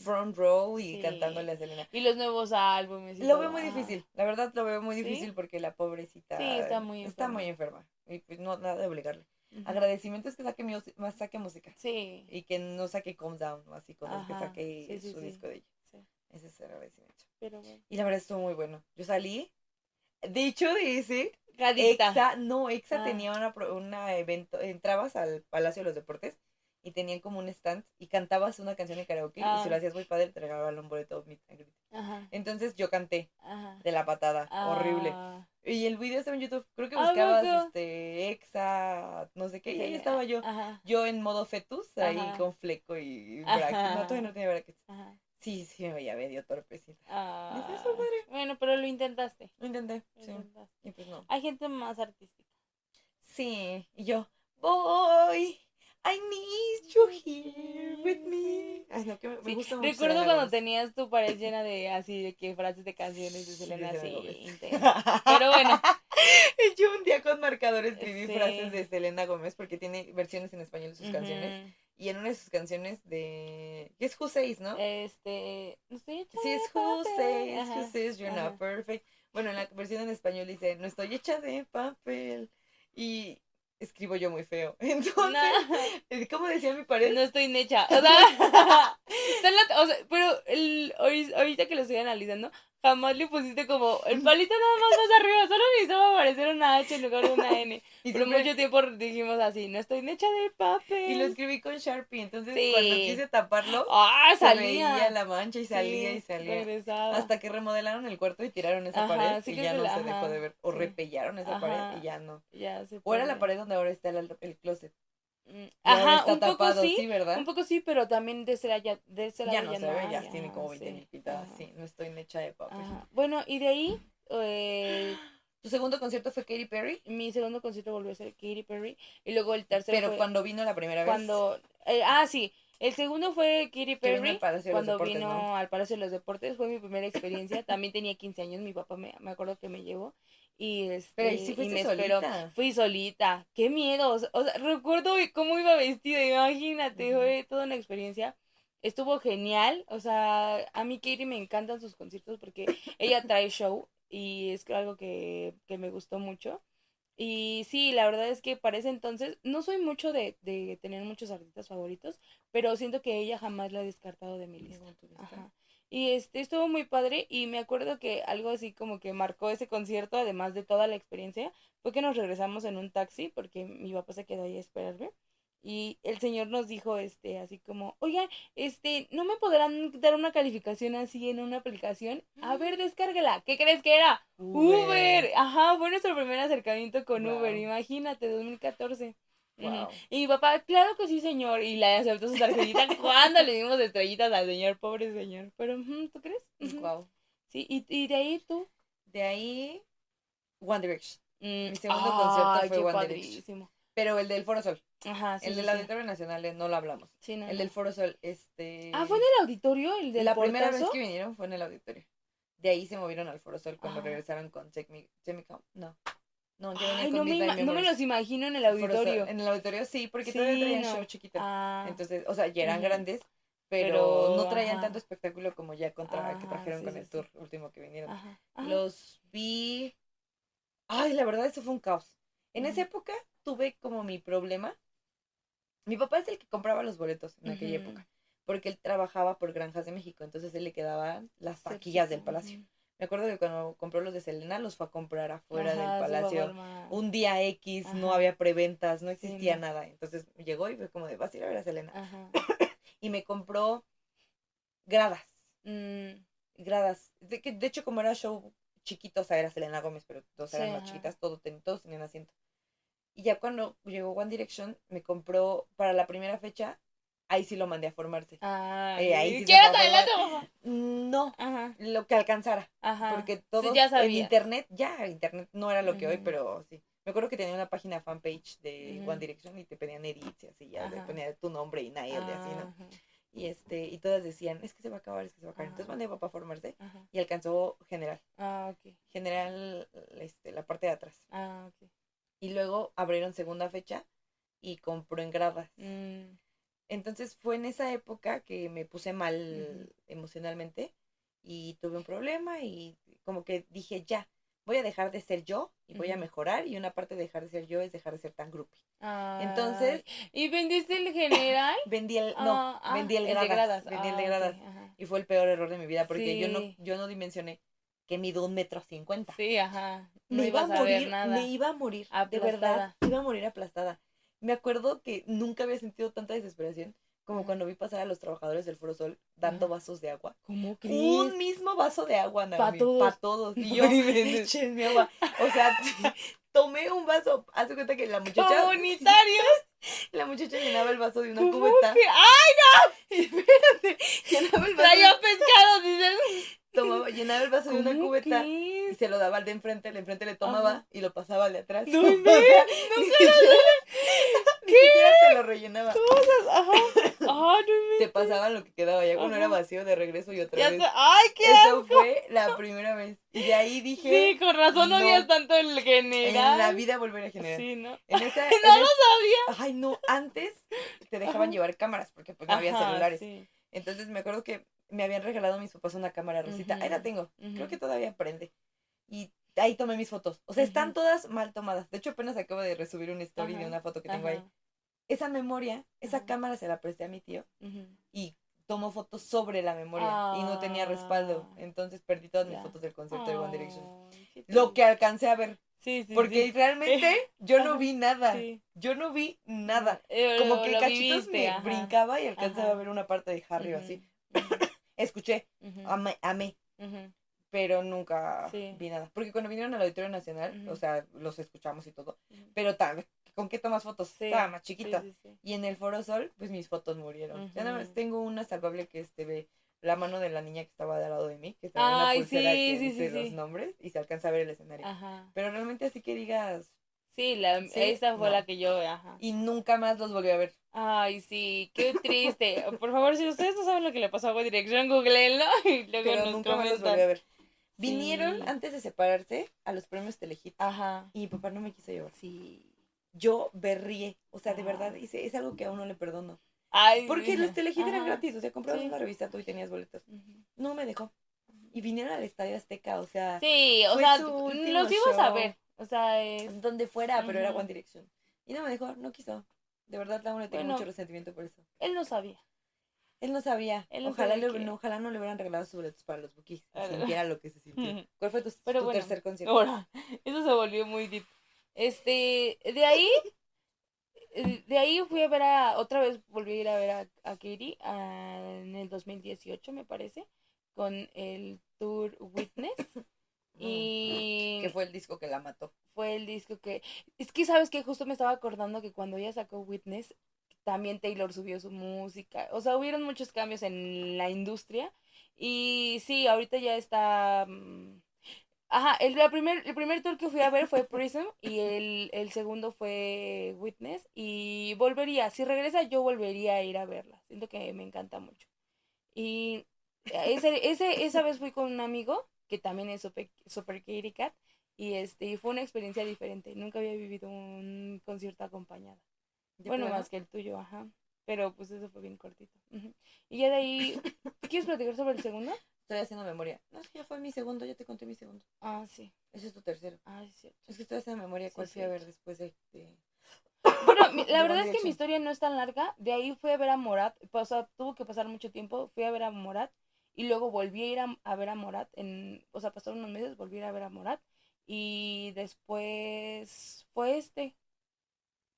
front row y Sí. cantándole a Selena. Y los nuevos álbumes. y Lo todo, veo muy difícil, la verdad lo veo muy ¿Sí? difícil porque la pobrecita está muy está enferma. muy enferma. Y pues no, nada de obligarle. Ujú. Agradecimiento es que saque, más saque música Sí. y que no saque Calm Down o así cosas que saque su disco de ella. Sí. Ese es el agradecimiento. Pero bueno. Y la verdad estuvo muy bueno. Yo salí. De hecho, de ese, Gadita. Exa, no, Exa Ah. tenía una, una evento, entrabas al Palacio de los Deportes y tenían como un stand y cantabas una canción de karaoke y Ah. si lo hacías muy padre te regalaban un boleto. Ajá. Entonces yo canté Ajá. de la patada, horrible. Ah, Y el video estaba en YouTube, creo que ¿A buscabas este Exa, no sé qué, y ahí estaba yo. Ajá. Yo en modo fetus, ahí con fleco y brackets. No, todavía no tenía brackets. Sí, sí me veía medio torpecita. Ah, Eso es padre. bueno, pero lo intentaste. Lo intenté, lo sí. intentaste. Y pues no. Hay gente más artística. Sí, y yo, boy, I need you here with me. Ay, no, que me, me Sí, gusta mucho. Recuerdo cuando tenías tu pared llena de así de que frases de canciones de Selena así. Intensa. Pero bueno. Yo un día con marcador escribí Sí. frases de Selena Gómez porque tiene versiones en español de sus canciones. Y en una de sus canciones de... es Who Says, ¿no? Este. No estoy hecha Sí, de es Who papel. Says, Ajá. Who Says You're ajá. Not Perfect. Bueno, en la versión en español dice, no estoy hecha de papel. Y escribo yo muy feo. Entonces, No, ¿cómo decía mi pared? no estoy necha. O sea, o pero el, ahori- ahorita que lo estoy analizando, jamás le pusiste como el palito nada más más arriba. Solo necesitaba aparecer una H en lugar de una N. Y siempre- mucho tiempo dijimos así, no estoy necha de papel. Y lo escribí con Sharpie, entonces Sí. cuando quise taparlo, Ah, se veía la mancha y salía Sí, y salía. regresaba. Hasta que remodelaron el cuarto y tiraron esa Ajá, pared sí y ya no la- se dejó de ver. O repellaron esa Ajá. pared y ya no. Ya se O era la pared donde ahora está el, el closet. Ajá, está un poco tapado, sí, sí, ¿verdad? un poco sí, pero también de lado ya, de ese ya no se ve, ya tiene ajá, como 20 mil sí, Sí, no estoy hecha de papel. ajá. Bueno, y de ahí, eh, ¿Tu segundo concierto fue Katy Perry? mi segundo concierto volvió a ser Katy Perry, y luego el tercero Pero fue cuando vino la primera vez. cuando, eh, ah, sí, el segundo fue Katy Perry, cuando Deportes, vino ¿no? al Palacio de los Deportes, fue mi primera experiencia, también tenía 15 años, mi papá me, me acuerdo que me llevó, y este, Pero y me esperó. Fui solita, qué miedo. O sea, recuerdo cómo iba vestida, imagínate, Ujú. fue toda una experiencia. Estuvo genial, o sea, a mí Katie me encantan sus conciertos porque ella trae show y es algo que, que me gustó mucho. Y sí, la verdad es que para ese entonces no soy mucho de, de tener muchos artistas favoritos, pero siento que ella jamás la he descartado de mi lista. Ajá. Y este estuvo muy padre y me acuerdo que algo así como que marcó ese concierto, además de toda la experiencia, fue que nos regresamos en un taxi porque mi papá se quedó ahí a esperarme. Y el señor nos dijo, este, así como, oigan, este, ¿no me podrán dar una calificación así en una aplicación? A ver, descárguela. ¿Qué crees que era? Uber. Ajá, fue nuestro primer acercamiento con Wow. Uber, imagínate, 2014. Wow. Y mi papá, claro que sí, señor. Y le aceptó su tarjetita cuando le dimos estrellitas al señor, pobre señor. Pero, ¿tú crees? Wow. Sí, y, y de ahí tú. De ahí, One Direction. Mm, Mi segundo ay, concierto fue One Direction. padrísimo. Pero el del Foro Sol. Ajá, sí, el sí, del sí. Auditorio Nacional eh, no lo hablamos. No, El no. del Foro Sol, este. Ah, ¿fue en el auditorio? ¿El del La primera vez que vinieron fue en el auditorio. De ahí se movieron al Foro Sol cuando Ah. regresaron con Check Me, Check Me Come. No. No, venían Ay, con no me, no me los imagino en el auditorio. En el auditorio sí, porque Sí, todavía traían no. show chiquito. Ah, Entonces, o sea, ya eran grandes, pero, Pero, no traían ajá. tanto espectáculo como ya contra, que Ajá, trajeron sí, con sí, el tour último que vinieron. ajá. Los vi. Ay, la verdad, eso fue un caos. En esa época tuve como mi problema. Mi papá es el que compraba los boletos en aquella época, porque él trabajaba por Granjas de México, entonces él le quedaban las taquillas del palacio. Me acuerdo que cuando compró los de Selena, los fue a comprar afuera Ajá, del palacio. Un día X, no había preventas, no existía nada. Entonces llegó y fue como de, vas a ir a ver a Selena. Ajá. Y me compró gradas. Mm, gradas. De, que, de hecho, como era show chiquito, o sea, era Selena Gómez, pero todos Sí, eran más chiquitas, todos, ten- todos tenían asiento. Y ya cuando llegó One Direction, me compró para la primera fecha, ahí sí lo mandé a formarse. Ay, Eh, ahí sí ¿Quieres? No, Ajá, lo que alcanzara. ajá. Porque Sí, todos ya en internet, ya internet no era lo que hoy, pero sí. Me acuerdo que tenía una página fanpage de. One Direction y te pedían edits y así, ya le ponía tu nombre y Nael y así, ¿no? Y este, y todas decían, es que se va a acabar, es que se va a acabar. Entonces mandé a papá a formarse y alcanzó general. Ah, ok. general este, la parte de atrás. Ah, ok. Y luego abrieron segunda fecha y compró en gradas. Mm, Entonces fue en esa época que me puse mal emocionalmente y tuve un problema y como que dije ya, voy a dejar de ser yo y voy a mejorar y una parte de dejar de ser yo es dejar de ser tan groupie. Entonces ¿Y vendiste el general? vendí el, no, Ah, ah, vendí el de gradas, vendí el de Ah, gradas y fue el peor error de mi vida porque yo no, yo no dimensioné que mido un metro cincuenta. Sí, ajá. No me iba a morir, nada. me iba a morir, de verdad, iba a morir aplastada. Me acuerdo que nunca había sentido tanta desesperación como cuando vi pasar a los trabajadores del Foro Sol dando vasos de agua. ¿Cómo crees? Un mismo vaso de agua, Naomi, todos. Pa' todos. Y yo, échenme agua. O sea, tomé un vaso. Haz de cuenta que la muchacha, ¡Comunitarios! la muchacha llenaba el vaso de una ¿Cómo cubeta. que? ¡Ay, Espérate, llenaba el vaso, traía pescado! Dices. tomaba, llenaba el vaso de una ¿Cómo cubeta y se lo daba al de enfrente, el de enfrente le tomaba Ajá. y lo pasaba al de atrás. No O sea, inventes, ni ni siquiera te lo rellenaba. Te pasaban lo que quedaba ya cuando era vacío de regreso y otra Ya vez. ¡Ay, qué Eso asco! fue la primera vez. Y de ahí dije, Sí, con razón no. odias tanto el general. en la vida volver a generar. Sí, ¿no? En esa, No lo sabía. Ay, no, antes te dejaban Ajá. llevar cámaras porque pues no había Ajá, celulares. sí. Entonces me acuerdo que me habían regalado mis papás una cámara rosita. Ahí la tengo. Creo que todavía prende. Y ahí tomé mis fotos. O sea, están todas mal tomadas. De hecho, apenas acabo de resubir una story de una foto que tengo ahí. Esa memoria, esa cámara se la presté a mi tío y tomó fotos sobre la memoria y no tenía respaldo. Ah. Entonces perdí todas mis fotos del concierto de One Direction. Lo que alcancé a ver. Sí, sí, Porque sí. realmente yo no vi nada. Yo no vi nada. Como que cachitos viviste, me ajá. brincaba y alcanzaba a ver una parte de Harry o así. Escuché, amé, amé. Pero nunca Sí. vi nada. Porque cuando vinieron al Auditorio Nacional, o sea, los escuchamos y todo. Pero tal, ¿con qué tomas fotos? Sí, Estaba más chiquita. sí. Y en el Foro Sol, pues mis fotos murieron. Ya nada más tengo una salvable que este ve la mano de la niña que estaba al lado de mí, que estaba en una Ay, pulsera sí, que sí, dice sí, los nombres y se alcanza a ver el escenario. Ajá. Pero realmente así que digas, Sí, la, Sí, esa fue no. la que yo, ajá. y nunca más los volví a ver. Ay, sí, qué triste. Por favor, si ustedes no saben lo que le pasó a One Direction, googleenlo y luego Pero nos nunca más los volví a ver. Vinieron antes de separarse a los premios Telehit Ajá. y mi papá no me quiso llevar. Sí. Yo berrié, o sea, de verdad, Ay. hice- es algo que aún no le perdono. Ay, Porque los Telehit eran gratis, o sea, comprabas Sí. una revista tú y tenías boletos. No me dejó. Y vinieron al Estadio Azteca, o sea, Sí, o sea, los ibas a ver. O sea, es... donde fuera, pero era. One Direction. Y no me dejó, no quiso. De verdad, le tengo Bueno. mucho resentimiento por eso. él no sabía. Él no sabía. Él no ojalá, sabía le- que- no, ojalá no le hubieran regalado sus boletos para los bookies. sintiera lo que se sintió. ¿Cuál fue tu, Pero tu bueno, tercer concierto? Eso se volvió muy deep. Este, de ahí, de ahí fui a ver a, otra vez volví a ir a ver a, a Katie ah, en el 2018, me parece, con el tour Witness. Y Que fue el disco que la mató. fue el disco que... Es que, ¿sabes que Justo me estaba acordando que cuando ella sacó Witness, también Taylor subió su música. O sea, hubieron muchos cambios en la industria. Y sí, ahorita ya está... mm, Ajá, el, primer, el primer tour que fui a ver fue Prism y el, el segundo fue Witness y volvería, si regresa yo volvería a ir a verla, siento que me encanta mucho. Y ese, ese, esa vez fui con un amigo que también es super, Katy Cat y este fue una experiencia diferente, nunca había vivido un concierto acompañada. ¿De Bueno, plano? más que el tuyo, ajá. Pero pues eso fue bien cortito. Y ya de ahí, ¿te quieres platicar sobre el segundo? Estoy haciendo memoria. No, es que ya fue mi segundo, ya te conté mi segundo. Ah, sí. Ese es tu tercero. Ah, sí, es cierto. Es que estoy haciendo memoria Sí, cuál fui a ver después de... de- Bueno, mi- la de verdad es que mi historia no es tan larga. De ahí fui a ver a Morat. O sea, tuvo que pasar mucho tiempo. Fui a ver a Morat. Y luego volví a ir a, a ver a Morat. En, o sea, pasaron unos meses, volví a ir a ver a Morat. Y después fue este.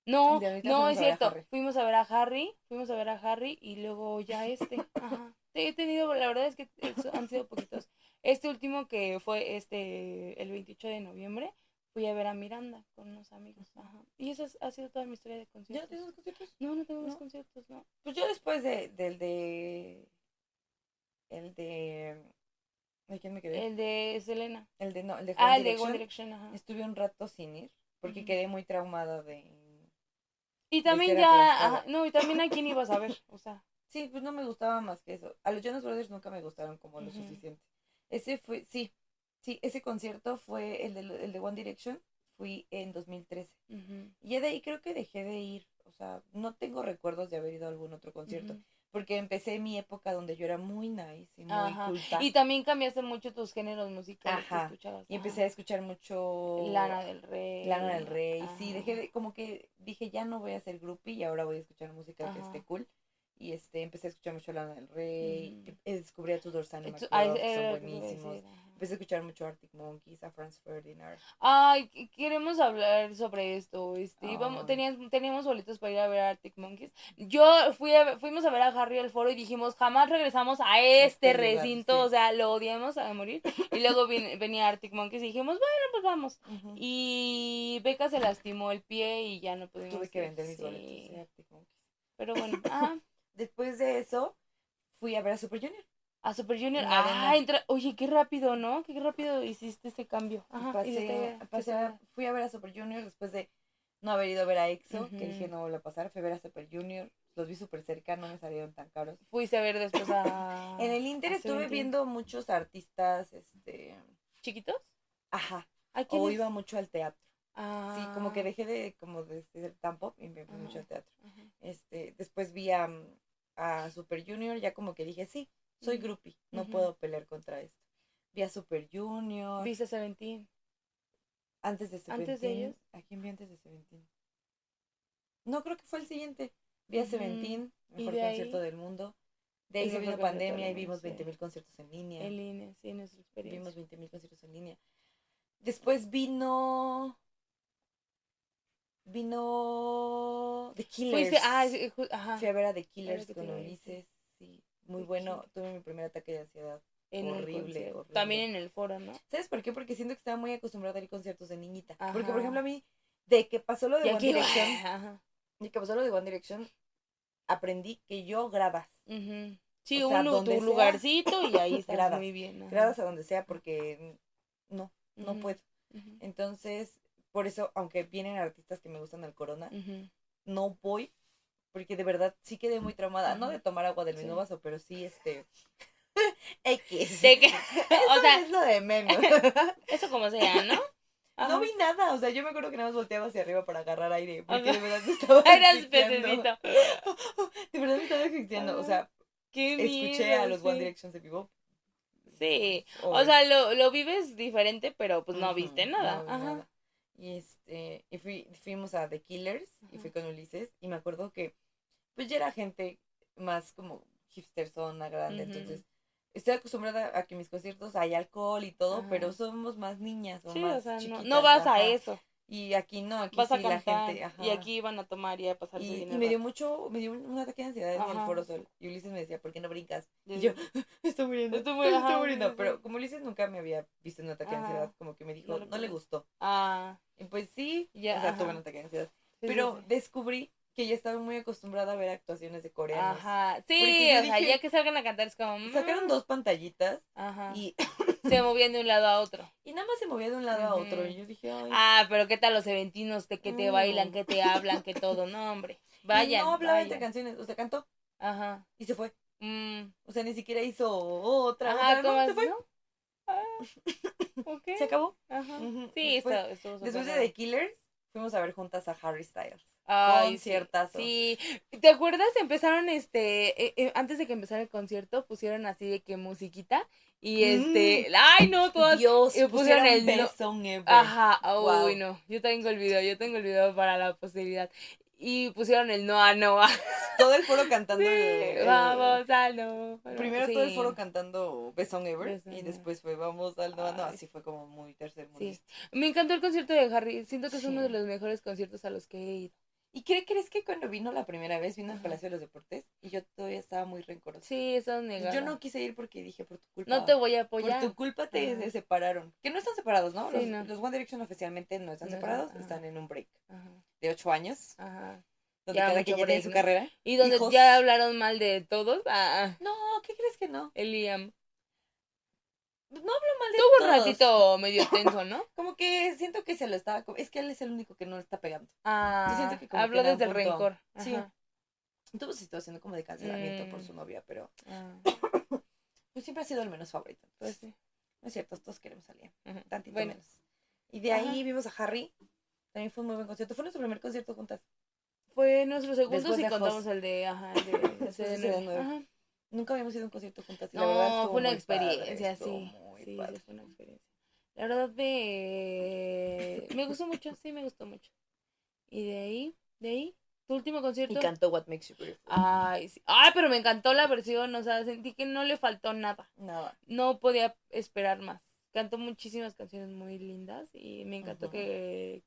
No, no, es a cierto. Fuimos a ver a Harry. Fuimos a ver a Harry. Y luego ya este. Ajá. He tenido, la verdad es que eso han sido poquitos. Este último que fue este el 28 de noviembre, fui a ver a Miranda con unos amigos. Ajá. Y esa es- ha sido toda mi historia de ¿Ya conciertos. tienes conciertos? No, no tengo más ¿No? conciertos, no. Pues yo después de, del de... El de... ¿De quién me quedé? El de Selena. El de, no, el de One Ah, el de. One Direction, ajá. Estuve un rato sin ir porque quedé muy traumada de... Y también ya, ajá, no, y también a quién ibas a ver, o sea. Sí, pues no me gustaba más que eso. A los Jonas Brothers nunca me gustaron como lo suficiente. Ese fue, sí, sí, ese concierto fue el de, el de One Direction. Fui en 2013. ujú, Y ya de ahí creo que dejé de ir. O sea, no tengo recuerdos de haber ido a algún otro concierto. Porque empecé mi época donde yo era muy nice y muy Ajá. culta. Y también cambiaste mucho tus géneros musicales Ajá. que escuchabas. Y empecé a escuchar mucho. Lana del Rey. Lana del Rey. Sí, dejé de, como que dije, ya no voy a ser groupie y ahora voy a escuchar música que esté cool. Y este, empecé a escuchar mucho Lana del Rey. Eh, Descubrí a Tudor Sam y Esto- McGraw, ay, que son iba a buenísimos. Empecé a escuchar mucho Arctic Monkeys, a Franz Ferdinand. Ay, qu- queremos hablar sobre esto. Este, íbamos, Ay. tenías, teníamos boletos para ir a ver a Arctic Monkeys. Yo fui a, fuimos a ver a Harry al foro y dijimos, jamás regresamos a este, Este lugar, recinto, sí. o sea, lo odiamos a morir. Y luego vin- venía Arctic Monkeys y dijimos, bueno, pues vamos. Y Beca se lastimó el pie y ya no pudimos Tuve que vender mis sí. boletos de Arctic Monkeys. Pero bueno, ajá. Después de eso, fui a ver a Super Junior. A Super Junior. Ah, entra... Oye, qué rápido, ¿no? Qué rápido hiciste ese cambio. Y Ajá, pasé, pasé a- fui a ver a Super Junior después de no haber ido a ver a EXO, que dije no vuelvo a pasar. Fui a ver a Super Junior. Los vi súper cerca, no me salieron tan caros. Fuiste a ver después a... En el Inter estuve viendo muchos artistas, este, ¿Chiquitos? ajá, ¿A o quiénes? iba mucho al teatro. Ah. Sí, como que dejé de, como de ser tan pop y me fui mucho al teatro. Ajá. Este, después vi a, a Super Junior, ya como que dije, sí, soy Ujú. groupie, no puedo pelear contra esto. Vi a Super Junior, ¿Viste a Seventeen? antes de Seventeen. antes de ellos? ¿A quién vi antes de Seventeen? No, creo que fue el siguiente. Vi a Ujú. Seventeen, ¿Y mejor de concierto ahí? del mundo. De ahí se vino pandemia y vimos sí. 20.000 conciertos en línea. En línea, sí, nuestra experiencia. Vimos 20.000 conciertos en línea. Después vino. Vino. The Killers. Fuiste, ah, sí, ju- ajá. Fui a ver a The Killers con. Ulises. Sí, muy The bueno. Killers. Tuve mi primer ataque de ansiedad. en horrible. También en el foro, ¿no? ¿Sabes por qué? Porque siento que estaba muy acostumbrada a ir a conciertos de niñita. Porque, por ejemplo, a mí, de que pasó lo de One Direction, ajá. de que pasó lo de One Direction, aprendí que yo gradas. Ujú. Sí, O sea, un tu sea, lugarcito y ahí estás gradas, muy bien. ajá. Gradas a donde sea porque no, no puedo. Entonces, por eso, aunque vienen artistas que me gustan al Corona, no voy porque de verdad sí quedé muy traumada. No de tomar agua del Sí. mismo vaso, pero sí, este... X. De que- o Eso sea, es lo de menos. eso como sea, ¿no? Ajá. No vi nada, o sea, yo me acuerdo que nada más volteaba hacia arriba para agarrar aire, porque Ajá. de verdad me estaba Eras pececito. De verdad me estaba asfixiando, o sea, Qué escuché miedo, a los One. Direction en vivo. Sí. O sea, lo, lo vives diferente, pero pues no viste nada. Ajá. nada. Y este, y fui, fuimos a The Killers y fui con Ulises y me acuerdo que pues ya era gente más como hipster zona grande, entonces estoy acostumbrada a que en mis conciertos hay alcohol y todo, Ajá. pero somos más niñas o Sí, más o sea, chiquitas, no vas a eso. Y aquí no, aquí Vas sí a la gente, ajá. y aquí van a tomar y a pasarse y, y me dio mucho, me dio un, ataque de ansiedad en el. Foro Sol. Y Ulises me decía, ¿por qué no brincas? Y yo, estoy muriendo, Estoy estoy, muriendo. sí, sí. Pero como Ulises nunca me había visto en un ataque de ansiedad, como que me dijo, No no, le gustó. Ah, Y pues sí, Ya, o sea, ajá. tuve un ataque de ansiedad. sí, sí, Pero sí. descubrí que ya estaba muy acostumbrada a ver actuaciones de coreanos. Ajá. Sí, o sea, ya que salgan a cantar es como. mm, Sacaron dos pantallitas Ajá. y, Se movían de un lado a otro. y nada más se movía de un lado a otro. Y yo dije, ay. Ah, pero ¿qué tal los eventinos de que te Mm. bailan, que te hablan, que todo? No, hombre. Y Vayan. no hablaba entre vayan. canciones, o sea, cantó Ajá. y se fue. Mm. O sea, ni siquiera hizo otra. Ajá, otra, ¿cómo no, se fue. no? Ah, ok. Se acabó. Ajá. Sí, Después- está, estuvo Después de The Killers, fuimos a ver juntas a Harry Styles. Ay. Sí. sí. ¿Te acuerdas? Empezaron este, eh, eh, antes de que empezara el concierto, pusieron así de que musiquita y este, ay no, todas. Dios, y pusieron pusieron el no-. Ajá, Wow. uy no, yo tengo el video, yo tengo el video para la posteridad. Y pusieron el Noa Noa. Todo el foro cantando Sí, el, el- vamos al no. Primero todo el Sí. foro cantando Best Song Ever Best y después fue vamos al no, no, Ay. así fue como muy tercer Sí. mundista. Me encantó el concierto de Harry. Siento que es Sí. uno de los mejores conciertos a los que he ido. ¿Y qué crees que cuando vino la primera vez vino al. Palacio de los Deportes y yo todavía estaba muy rencorosa? Sí, estás negada. Yo no quise ir porque dije por tu culpa. No te voy a por apoyar. tu culpa te Ajá. separaron. Que no están separados, ¿no? Sí, los, no. los One Direction oficialmente no están No separados, ajá. están en un break Ajá, de ocho años, ajá. donde Ya cada quien tiene su carrera. Y donde Hijos. ya hablaron mal de todos. Ah, ah, No, ¿qué crees que no? el Liam. No hablo mal de Tuvo un todos. ratito medio tenso, ¿no? Como que siento que se lo estaba... Es que él es el único que no le está pegando. Ah, siento que como habló que desde el punto- rencor. Sí. Ajá. Tuvo situación como de cancelamiento por Mm. su novia, pero Ah, pues siempre ha sido el menos favorito. pues sí. No es cierto, todos queremos. Ujú. Tantito Bueno, menos. Y de ahí Ajá. vimos a Harry. También fue un muy buen concierto. Fue nuestro primer concierto juntas. fue nuestro segundo si contamos el de, ajá, el de, Después de CD9. CD9. Ajá. Nunca habíamos ido a un concierto juntas. Y la No, verdad fue una padre, experiencia, sí. Sí, fue una experiencia. La verdad me, me gustó mucho, sí, me gustó mucho. Y de ahí, de ahí, tu último concierto. Y cantó What Makes You Beautiful. Ay, sí. Ay, pero me encantó la versión, o sea, sentí que no le faltó nada. Nada. No podía esperar más. Cantó muchísimas canciones muy lindas y me encantó que,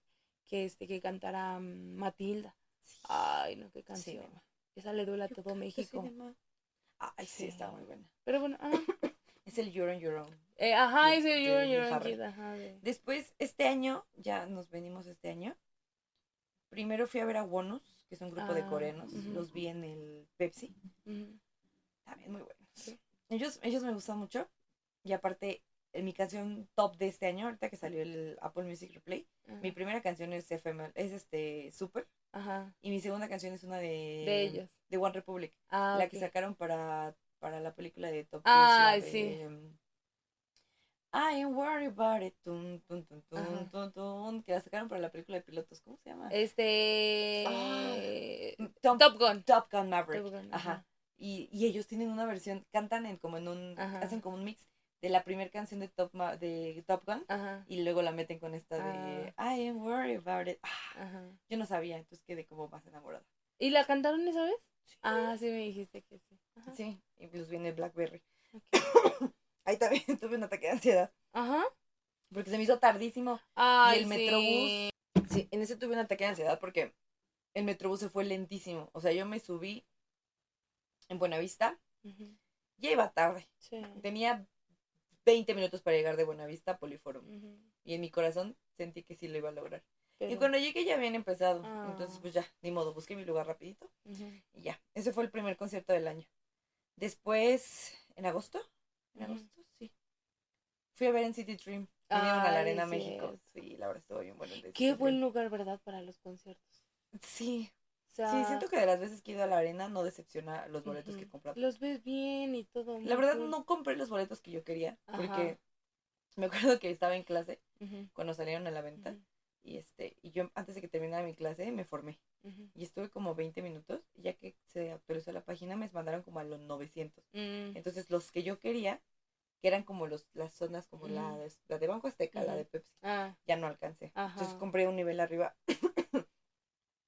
que, este, que cantara mm, Matilda. Ay, no, qué canción. Esa le duele a todo México. Ay, sí, está muy buena. Pero bueno, ajá. Es el You're on Your Own. Eh, ajá, ese de- You're on Your Own. Kid, ajá, de- Después, este año, ya nos venimos este año. Primero fui a ver a Wonus, que es un grupo de Ah, coreanos. Los vi en el Pepsi. También muy buenos. Sí. Ellos, ellos me gustan mucho. Y aparte, en mi canción top de este año, ahorita que salió el Apple Music Replay, mi primera canción es FML, es este Super. Ajá, Y mi segunda canción es una de, de ellos. De One Republic. Ah, la que sacaron para, para la película de Top la sí. I am worried about it. Tun, tun, tun, tun, Ajá. tun, tun, que la sacaron para la película de pilotos. ¿Cómo se llama? Este. Ah, Tom- Top Gun. Top Gun Maverick. Top Gun, Ajá. ajá. Y, y ellos tienen una versión, cantan en como en un, Ajá. hacen como un mix de la primera canción de Top, Ma- de Top Gun Ajá. y luego la meten con esta de I am worried about it. Ah, Ajá. yo no sabía, entonces quedé como más enamorada. ¿Y la cantaron esa vez? Ah, sí me dijiste que sí. Ajá. Sí, y pues viene Blackberry. Ahí también tuve un ataque de ansiedad Ajá. porque se me hizo tardísimo. Ay, el sí. Metrobús. Sí, en ese tuve un ataque de ansiedad porque el Metrobús se fue lentísimo. O sea, yo me subí en Buenavista, Ujú. ya iba tarde. Sí. Tenía 20 minutos para llegar de Buenavista a Poliforum. Y en mi corazón sentí que sí lo iba a lograr. Y cuando llegué ya habían empezado. Ah. Entonces, pues ya, ni modo, busqué mi lugar rapidito. Y ya, ese fue el primer concierto del año. Después, ¿en agosto? ¿En agosto? Sí. Fui a ver en City Dream. Vinieron a la Arena sí México. Sí, la verdad estuvo bien bueno. Qué City buen Dream. lugar, ¿verdad? Para los conciertos. Sí, O sea, sí, siento que de las veces que he ido a la arena no decepciona los boletos que he comprado. Los ves bien y todo. La verdad cool. no compré los boletos que yo quería porque me acuerdo que estaba en clase cuando salieron a la venta y este y yo antes de que terminara mi clase me formé y estuve como 20 minutos y ya que se actualizó la página me mandaron como a los 900. Mm, Entonces los que yo quería, que eran como los las zonas como la, Ujú. de, la de Banco Azteca, la de Pepsi, Ah, ya no alcancé. Entonces compré un nivel arriba.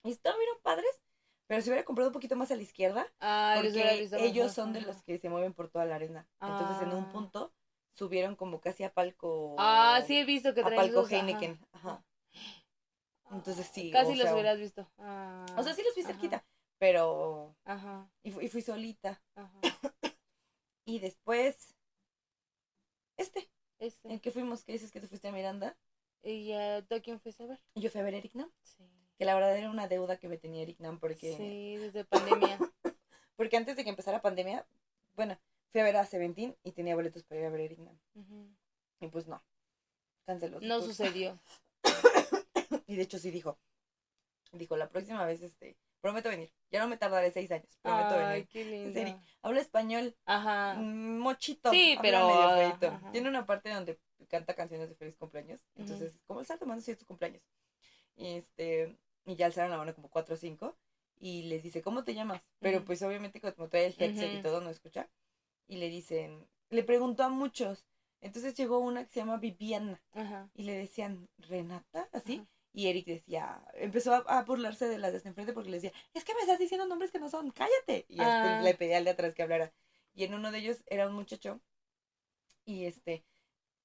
y estuvieron padres, pero si hubiera comprado un poquito más a la izquierda, ah, porque ellos son de los que se mueven por toda la arena. Entonces en un Ah. punto subieron como casi a palco. Ah, sí he visto que a traen palco esos, ajá. Heineken. Ajá. Entonces sí, Casi o los hubieras visto. Ah, O sea, sí los vi ajá, cerquita, pero... Ajá, Y fui, y fui solita. ajá. Y después... Este, Este. en que fuimos, que dices que tú fuiste a Miranda. ¿Y a quién fuiste a ver? Y yo fui a ver a Eric Nam, Sí. que la verdad era una deuda que me tenía Eric Nam porque, Sí, desde pandemia. porque antes de que empezara pandemia, bueno, fui a ver a Seventeen y tenía boletos para ir a ver a Eric Nam. Ujú. Y pues no, canceló. No sucedió. Y de hecho sí dijo, dijo, la próxima vez, este, prometo venir. Ya no me tardaré seis años, prometo Ay, venir. qué serio. lindo. Habla español, Ajá. mm, mochito. Sí, pero, medio ajá. Tiene una parte donde canta canciones de feliz cumpleaños. Entonces, como está tomando ciertos cumpleaños. Y este, y ya alzaron la mano como cuatro o cinco. Y les dice, ¿cómo te llamas? Pero pues obviamente como trae el headset y todo, no escucha. Y le dicen, le preguntó a muchos. Entonces llegó una que se llama Viviana. Ajá. Y le decían, ¿Renata? Así. Ajá. Y Eric decía, empezó a, a burlarse de las de enfrente porque le decía, es que me estás diciendo nombres que no son, cállate. Y este, Ah. le pedía al de atrás que hablara. Y en uno de ellos era un muchacho. Y este,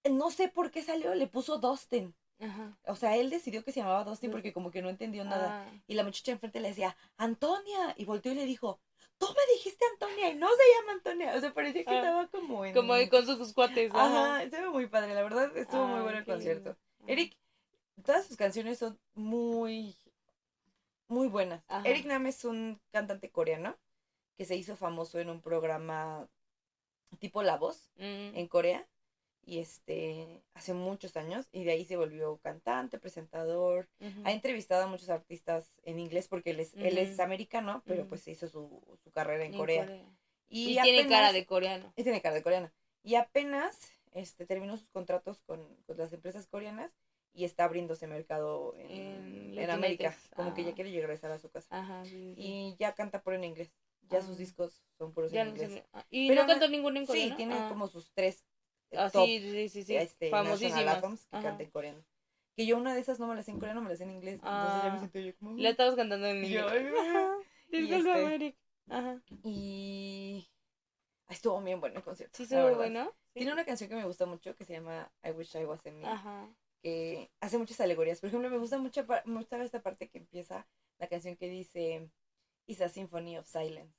no sé por qué salió, le puso Dustin. Ajá. O sea, él decidió que se llamaba Dustin porque como que no entendió nada. Ah. Y la muchacha enfrente le decía, Antonia. Y volteó y le dijo, tú me dijiste Antonia y no se llama Antonia. O sea, parecía que Ah. estaba como en... Como con sus cuates. Ajá, estuvo muy padre, la verdad estuvo muy Ay, bueno el concierto. Eric, todas sus canciones son muy, muy buenas. Ajá. Eric Nam es un cantante coreano que se hizo famoso en un programa tipo La Voz Mm. en Corea y este hace muchos años y de ahí se volvió cantante, presentador. Ha entrevistado a muchos artistas en inglés porque él es, él es americano, pero Ujú. pues hizo su, su carrera en En Corea. Y, Y, tiene cara de coreano. y tiene cara de coreana. Y apenas este, terminó sus contratos con, con las empresas coreanas y está abriéndose mercado en, En en América. Como que ya Ah. quiere regresar a su casa. Ajá. sí, sí, sí. Y ya canta por en inglés. Ya sus Ah. discos son puros Ya en no inglés. sé. ah, ¿Y Pero no cantó ninguno en Sí, coreano? tiene Ah. como sus tres eh, Ah, top sí, sí, sí, sí. este, Famosísimas. que canta en coreano. Que yo una de esas no me las sé en coreano, me las sé en inglés. Entonces ya me siento yo como... La estabas cantando en inglés. este- Eric. Ajá. Y... Estuvo bien bueno el concierto. Sí, estuvo bueno. Sí. Tiene una canción que me gusta mucho que se llama I Wish I Was in Me. Ajá. Que hace muchas alegorías. Por ejemplo, me gusta mucho, mucho esta parte que empieza la canción que dice It's a Symphony of Silence.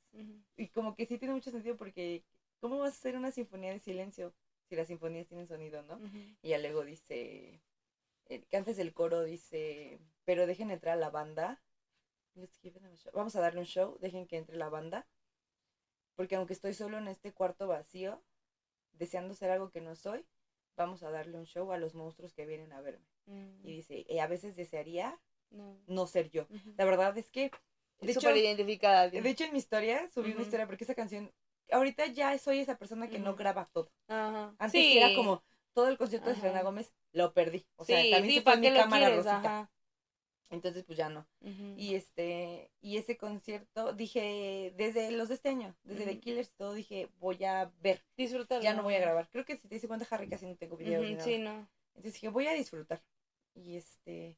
Y como que sí tiene mucho sentido porque ¿cómo vas a hacer una sinfonía de silencio si las sinfonías tienen sonido, no? Y ya luego dice, eh, que antes del coro dice, pero dejen entrar a la banda. Let's give them a show. Vamos a darle un show, dejen que entre la banda. Porque aunque estoy solo en este cuarto vacío, deseando ser algo que no soy, vamos a darle un show a los monstruos que vienen a verme. Mm, Y dice, "Eh, a veces desearía no. no ser yo. La verdad es que, de hecho, identificada. de hecho en mi historia subí una Ujú. historia porque esa canción, ahorita ya soy esa persona que no graba todo. Antes sí. era como todo el concierto de. Selena Gómez lo perdí. O sea, sí, también se fue ¿para en qué mi cámara quieres? rosita. Ajá. Entonces, pues ya no. Y este, y ese concierto, dije, desde los de este año, desde The. Killers y todo, dije, voy a ver. Disfrútalo. Ya no voy a grabar. Creo que si te dice cuenta, Harry casi no tengo ni Ujú, nada. Sí, no. Entonces dije, voy a disfrutar. Y este,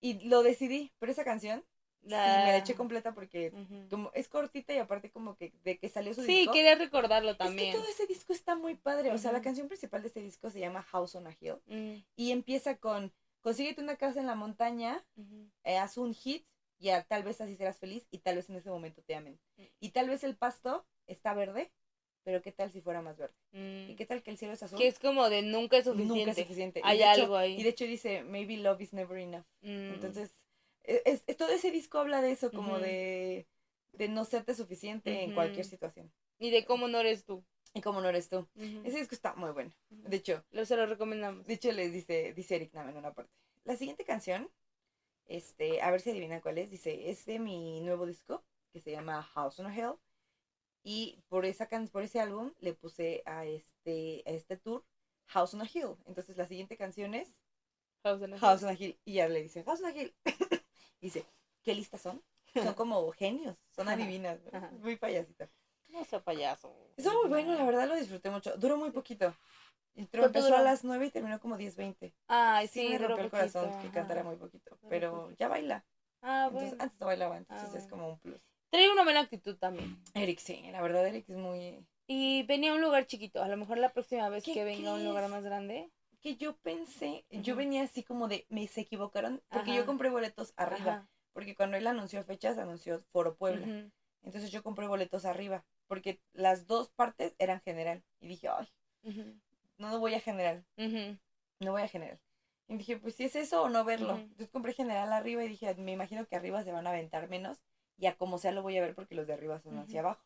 y lo decidí, pero esa canción, sí, me la eché completa porque como es cortita y aparte como que de que salió su Sí, disco. quería recordarlo Es que también. todo ese disco está muy padre. O sea, la canción principal de este disco se llama House on a Hill. Y empieza con, consíguete una casa en la montaña, eh, haz un hit, y a- tal vez así serás feliz y tal vez en ese momento te amen. Mm. Y tal vez el pasto está verde, pero qué tal si fuera más verde. Mm. Y qué tal que el cielo es azul. Que es como de nunca es suficiente. Nunca es suficiente. Hay hecho- algo ahí. Y de hecho dice, maybe love is never enough. Mm. Entonces, e- es, es- todo ese disco habla de eso, como de, de no serte suficiente en cualquier situación. Y de cómo no eres tú. Y como no eres tú. Ese disco está muy bueno. De hecho, Lo, se lo recomendamos. de hecho les dice, dice Eric Nam en una parte. La siguiente canción, este, a ver si adivinan cuál es, dice, es de mi nuevo disco, que se llama House on a Hill. Y por esa can por ese álbum le puse a este, a este tour House on a Hill. Entonces la siguiente canción es House on a Hill. House on a Hill. Y ya le dice, House on a Hill. dice, ¿qué listas son? Son como genios, son adivinas. Muy payasita. No sea payaso. Estuvo muy bueno, la verdad lo disfruté mucho. Duró muy poquito. Entró- ¿Cuánto Empezó a las 9 y terminó como 10, 20. Ay, Sí, sí, me rompió el corazón que cantara muy poquito. Pero ya baila. Ah, Entonces, bueno. antes no bailaba, entonces Ah, es como un plus. Trae una buena actitud también. Eric, sí, la verdad, Eric es muy. Y venía a un lugar chiquito. A lo mejor la próxima vez ¿Qué que venga a un lugar más grande. Que yo pensé, yo venía así como de, me se equivocaron, porque Ajá. yo compré boletos arriba. Ajá. Porque cuando él anunció fechas, anunció Foro Puebla. Entonces yo compré boletos arriba, porque las dos partes eran general. Y dije, ay, no, no voy a general, no voy a general. Y dije, pues si es eso o no verlo. Entonces compré general arriba y dije, me imagino que arriba se van a aventar menos. Y a como sea lo voy a ver porque los de arriba son hacia abajo.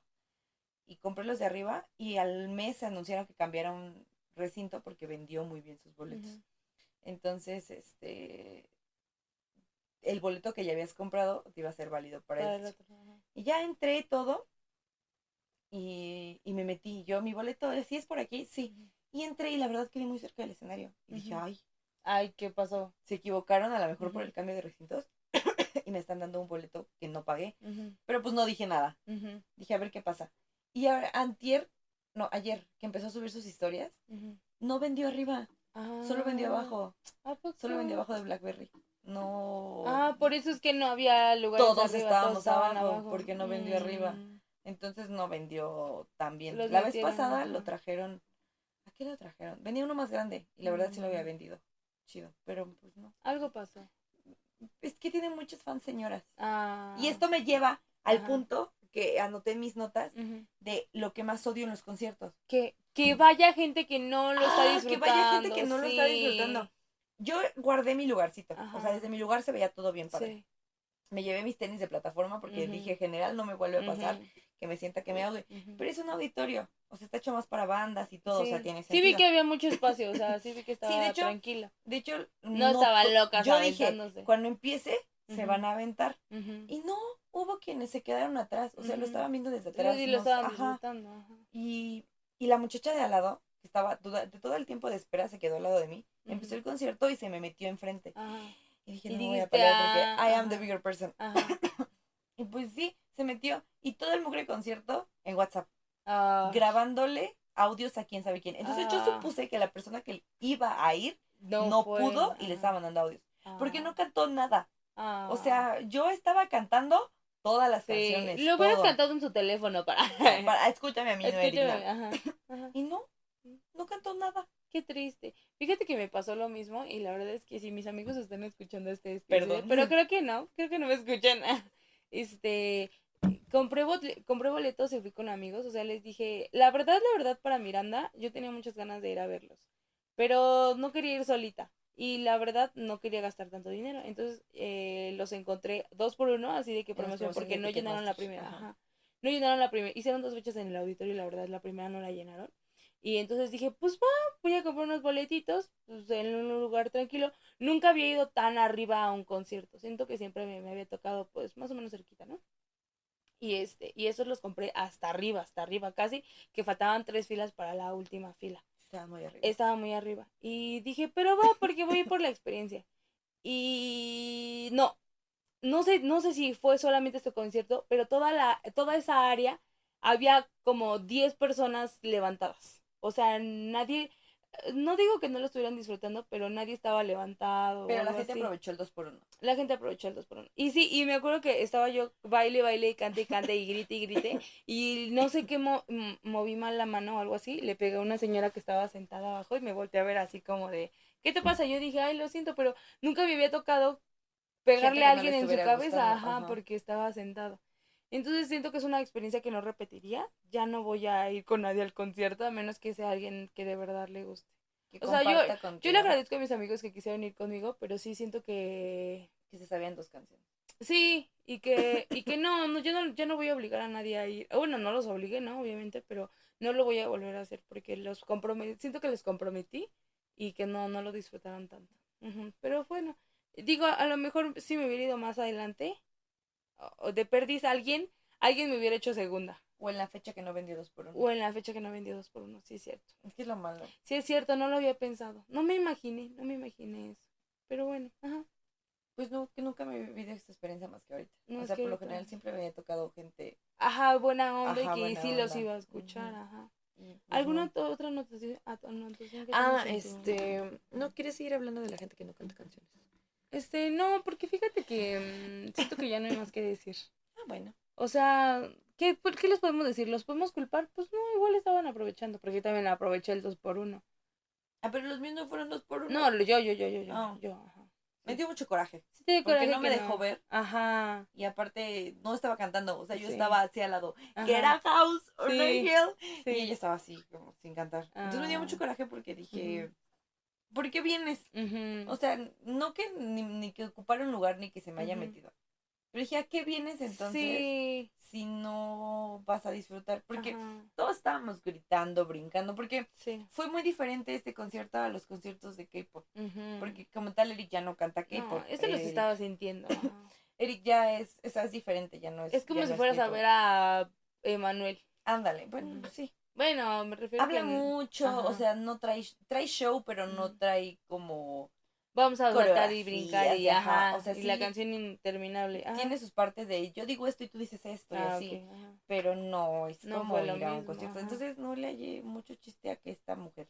Y compré los de arriba y al mes anunciaron que cambiaron recinto porque vendió muy bien sus boletos. Entonces, este, el boleto que ya habías comprado te iba a ser válido para, Para el esto. otro, ajá. Y ya entré todo y, y me metí. Yo, mi boleto, ¿sí es por aquí? Sí. Y entré y la verdad quedé muy cerca del escenario. Y dije, ay, Ay, ¿qué pasó? se equivocaron a lo mejor por el cambio de recintos y me están dando un boleto que no pagué. Pero pues no dije nada. Dije, a ver qué pasa. Y a- antier, no, ayer, que empezó a subir sus historias, no vendió arriba, solo vendió Ah, abajo. ¿a poco? Solo vendió abajo de Blackberry. No. Ah, por eso es que no había lugar. Todos estábamos abajo, porque no vendió arriba. Entonces no vendió tan bien. Los la vez pasada lo trajeron. ¿A qué lo trajeron? Venía uno más grande y la verdad sí lo había Mm. vendido. Chido, pero pues no. Algo pasó. Es que tiene muchas fans señoras. Ah. Y esto me lleva al Ajá. punto que anoté en mis notas de lo que más odio en los conciertos. Que, que vaya gente que no lo está Ah, disfrutando. que vaya gente que no lo está disfrutando. Yo guardé mi lugarcito. O sea, desde mi lugar se veía todo bien padre. Sí. Me llevé mis tenis de plataforma porque dije, general, no me vuelve a pasar Ujú, que me sienta que me ahogue. ujú. Pero es un auditorio. O sea, está hecho más para bandas y todo. O sea, Sí. tiene Sí sentido. vi que había mucho espacio, o sea, sí vi que estaba de hecho, tranquila. De hecho, No estaban to- locas Yo dije, cuando empiece, se van a aventar. Y no, hubo quienes se quedaron atrás. O sea, lo estaban viendo desde atrás. sí lo estaban ajá. disfrutando. ajá. Y, y la muchacha de al lado, que estaba duda- de todo el tiempo de espera, se quedó al lado de mí. Empezó el concierto y se me metió enfrente. Ajá. Y dije, Y no me voy a pelear porque "Ah, I am the ajá". bigger person. Ajá. Y pues sí, se metió. Y todo el mugre concierto en WhatsApp, Ah, grabándole audios a quién sabe quién. Entonces yo Ah. supuse que la persona que iba a ir no, pudo y le estaba mandando audios. Porque Ah, no cantó nada. O sea, yo estaba cantando todas las Sí, canciones. Lo hubieras cantado en su teléfono para. Para- escúchame a mí, no Escúchame, ajá, ajá. Y no, no cantó nada. Qué triste. Fíjate que me pasó lo mismo y la verdad es que si mis amigos están escuchando este episodio, Perdón. pero creo que no, creo que no me escuchan. Este, compré, compré boletos y fui con amigos, o sea, les dije, la verdad, la verdad, para Miranda, yo tenía muchas ganas de ir a verlos, pero no quería ir solita y la verdad no quería gastar tanto dinero, entonces eh, los encontré dos por uno, así de que promoción, porque no llenaron la primera, ajá. No llenaron la primera, hicieron dos fechas en el auditorio y la verdad la primera no la llenaron. Y entonces dije, pues va, voy a comprar unos boletitos pues, en un lugar tranquilo. Nunca había ido tan arriba a un concierto. Siento que siempre me, me había tocado pues más o menos cerquita, ¿no? Y este, y esos los compré hasta arriba, hasta arriba, casi, que faltaban tres filas para la última fila. Estaba muy arriba. Estaba muy arriba. Y dije, pero va, porque voy por la experiencia. Y no, no sé, no sé si fue solamente este concierto, pero toda la, toda esa área había como 10 personas levantadas. O sea, nadie, no digo que no lo estuvieran disfrutando, pero nadie estaba levantado. Pero la gente así. aprovechó el 2 por 1 La gente aprovechó el 2 por 1 Y sí, y me acuerdo que estaba yo baile, baile, y cante, y cante, y grite, y grite. Y no sé qué mo- moví mal la mano o algo así. Le pegué a una señora que estaba sentada abajo y me volteé a ver así como de, ¿qué te pasa? Yo dije, ay, lo siento, pero nunca me había tocado pegarle a no alguien en su cabeza, gustando, ajá, ajá. porque estaba sentado. Entonces siento que es una experiencia que no repetiría. Ya no voy a ir con nadie al concierto, a menos que sea alguien que de verdad le guste. Que O sea, yo- Yo le agradezco a mis amigos que quisieron ir conmigo, pero sí siento que Que se sabían dos canciones. Sí, y que, y que no, no, yo no, yo no voy a obligar a nadie a ir. Bueno, no los obligué, ¿no? Obviamente, pero no lo voy a volver a hacer porque los comprometí, siento que les comprometí y que no, no lo disfrutaron tanto. Ujú, Pero bueno, digo, a lo mejor si me hubiera ido más adelante, de perdiz alguien, alguien me hubiera hecho segunda. O en la fecha que no vendió 2 por 1 O en la fecha que no vendió dos por uno, sí es cierto. Es que es lo malo. Sí es cierto, no lo había pensado. No me imaginé, no me imaginé eso. Pero bueno, ajá. Pues no, que nunca me he vivido esta experiencia más que ahorita. No, o sea, por lo general siempre me había tocado gente. Ajá, buena onda Ajá, y que buena sí los iba a escuchar, ajá. pues, ¿Alguna no. to- otra anotación, anotación que Ah, este. ¿No quieres seguir hablando de la gente que no canta canciones? Este, no, porque fíjate que mm, siento que ya no hay más que decir. Ah, bueno. O sea, ¿qué, ¿por qué les podemos decir? ¿Los podemos culpar? Pues no, igual estaban aprovechando, porque yo también aproveché el 2 por 1 Ah, pero los míos no fueron 2 por 1 No, yo, yo, yo, yo, yo, Ah. yo, ajá. Me dio mucho coraje. Sí te dio Porque coraje no me dejó ver. Ajá. Y aparte, no estaba cantando. O sea, yo Sí. estaba así al lado. Que era House or Sí. No Hill. Sí. Y ella estaba así, como sin cantar. Entonces me dio Ah. mucho coraje porque dije. ¿Por qué vienes? Ujú. O sea, no que ni, ni que ocupara un lugar ni que se me haya Ujú. metido. Pero dije, ¿a qué vienes entonces Sí. si no vas a disfrutar? Porque Ajá, todos estábamos gritando, brincando, porque Sí. fue muy diferente este concierto a los conciertos de K-pop. Ujú. Porque como tal, Eric ya no canta No, K-pop. esto los Eric- estaba sintiendo. Eric ya es, o sea, es diferente, ya no es. Es como si no fueras a ver a Emanuel. Ándale, bueno, sí. Bueno, me refiero Habla que mucho, o sea, no trae, trae show, pero no trae como... vamos a saltar y brincar y ajá, ajá, o sea, y la canción interminable. Ajá. Tiene sus partes de yo digo esto y tú dices esto y Ah, así. pero no es No como ir a un concierto. Entonces no le hallé mucho chiste a que esta mujer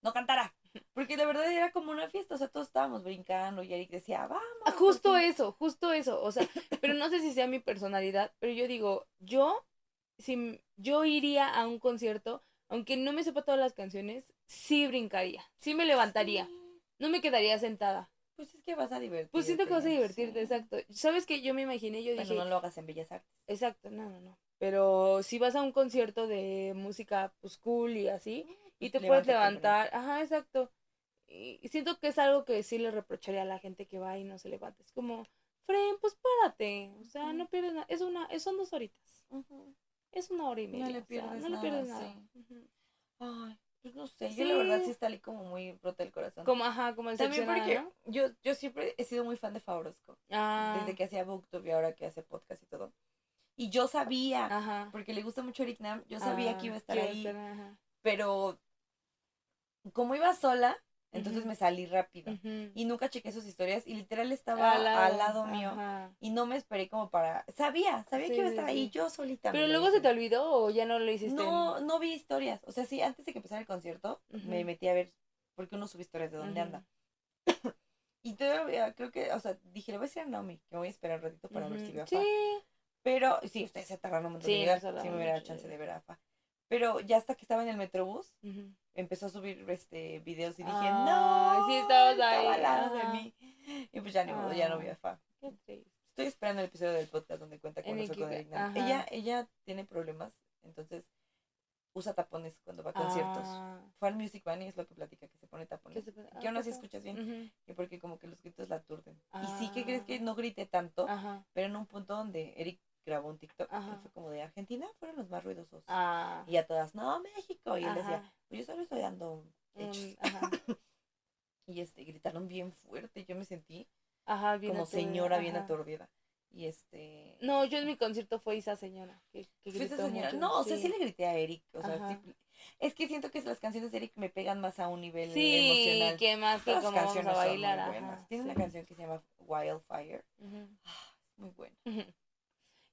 no cantara. Porque de verdad era como una fiesta, o sea, todos estábamos brincando y Eric decía, vamos. Ah, Justo eso, justo eso. O sea, pero no sé si sea mi personalidad, pero yo digo, yo, si yo iría a un concierto, aunque no me sepa todas las canciones, sí brincaría, sí me levantaría, Sí, no me quedaría sentada. Pues es que vas a divertirte. Pues siento que vas a divertirte, sí. exacto. ¿Sabes que Yo me imaginé, yo Pero dije, no lo hagas en Bellas Artes. exacto, no, no, no. Pero si vas a un concierto de música, pues cool y así, y te puedes levantar, ajá, exacto. Y siento que es algo que sí le reprocharía a la gente que va y no se levanta. Es como, Fren, pues párate. O sea, no pierdes nada. Es una, son dos horitas. Ujú. Es una hora y No media. le o sea, pierdes no le pierdes nada, sí. Ay, pues no sé, yo la verdad Sí. sí está ahí como muy rota el corazón. Como, ajá, como También decepcionada, porque ¿no? yo, yo siempre he sido muy fan de Favorosco. Ah, Desde que hacía Booktube y ahora que hace podcast y todo. Y yo sabía, Ajá. porque le gusta mucho Eric Nam, yo sabía Ah, que iba a estar ahí. ajá. pero como iba sola, entonces me salí rápido. Y nunca chequé sus historias y literal estaba al lado, mío. ajá. Y no me esperé como para... Sabía, sabía Sí, que iba a estar ahí sí. yo solita. Pero luego se te olvidó o ya no lo hiciste. No, no vi historias. O sea, sí, antes de que empezara el concierto, me metí a ver, porque uno sube historias de dónde anda. y todavía creo que, o sea, dije, le voy a decir a Naomi, que me voy a esperar un ratito para ver si veo a Sí. Fa. Pero, sí, ustedes se tardaron un montón Sí, en llegar, tardamos si me hubiera chance de ver a Fa. Pero ya hasta que estaba en el metrobús, Ujú. empezó a subir este videos y dije, Ay, no, sí, estabas estaba ahí, ajá. de mí. Y pues ya ni modo, ya no vi Ah. a Fa. Qué. Estoy esperando el episodio del podcast donde cuenta En cómo fue con ajá. Ella, ella tiene problemas, entonces usa tapones cuando va a conciertos. Ah, Fue al Music Van y es lo que platica, que se pone tapones. ¿qué se puede- Que ah, aún así qué escuchas bien, Ujú. que porque como que los gritos la aturden. Y sí, que crees que Ah. no grité tanto? Ajá. Pero en un punto donde Eric grabó un TikTok, que fue como de Argentina, fueron los más ruidosos. Ah. Y a todas, no, México. Y él decía, pues yo solo estoy dando hechos. Y este, gritaron bien fuerte. Yo me sentí Ajá, bien como aturdida, señora bien aturdida. Y este. No, yo en mi concierto fue esa señora. Que, esa señora. mucho, No, o sea, sí le grité a Eric. O sea, sí. Es que siento que las canciones de Eric me pegan más a un nivel Sí, emocional. que más que como vamos a canciones son muy bailar. Tiene una canción que se llama Wildfire. Ujú. Muy buena.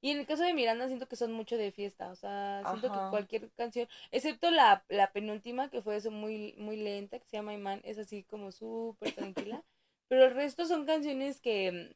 Y en el caso de Miranda siento que son mucho de fiesta, o sea, siento Ajá. que cualquier canción, excepto la, la penúltima que fue eso muy muy lenta, que se llama Imán, es así como súper tranquila, pero el resto son canciones que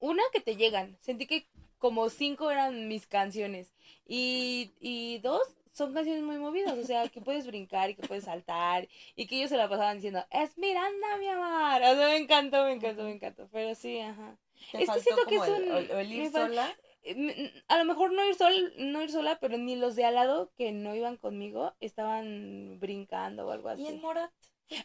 una que te llegan, sentí que como cinco eran mis canciones y, y dos son canciones muy movidas, o sea, que puedes brincar y que puedes saltar y que ellos se la pasaban diciendo, es Miranda, mi amor, o sea, me encantó, me encantó, me encantó, pero sí, ajá. Te Es que siento que es el, un- el ir me fal- sola. Eh, A lo mejor no ir sol, no ir sola, pero ni los de al lado que no iban conmigo estaban brincando o algo así. Y en Morat.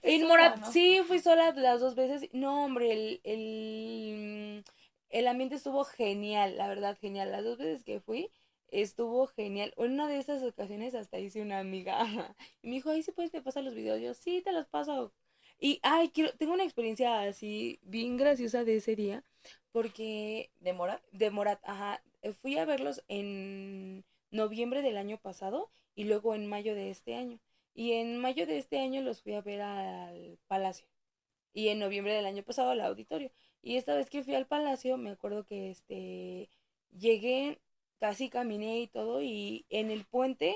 En sola, Morat, ¿no? sí, fui sola las dos veces. No, hombre, el, el, el ambiente estuvo genial, la verdad, genial. Las dos veces que fui, estuvo genial. En una de esas ocasiones hasta hice una amiga. Y me dijo, ahí sí puedes me pasar los videos. Yo, sí, te los paso. Y, ay, quiero, tengo una experiencia así bien graciosa de ese día, porque ¿De Morat? ajá. Eh, Fui a verlos en noviembre del año pasado y luego en mayo de este año. Y en mayo de este año los fui a ver al Palacio. Y en noviembre del año pasado al auditorio. Y esta vez que fui al Palacio, me acuerdo que este llegué, casi caminé y todo, y en el puente,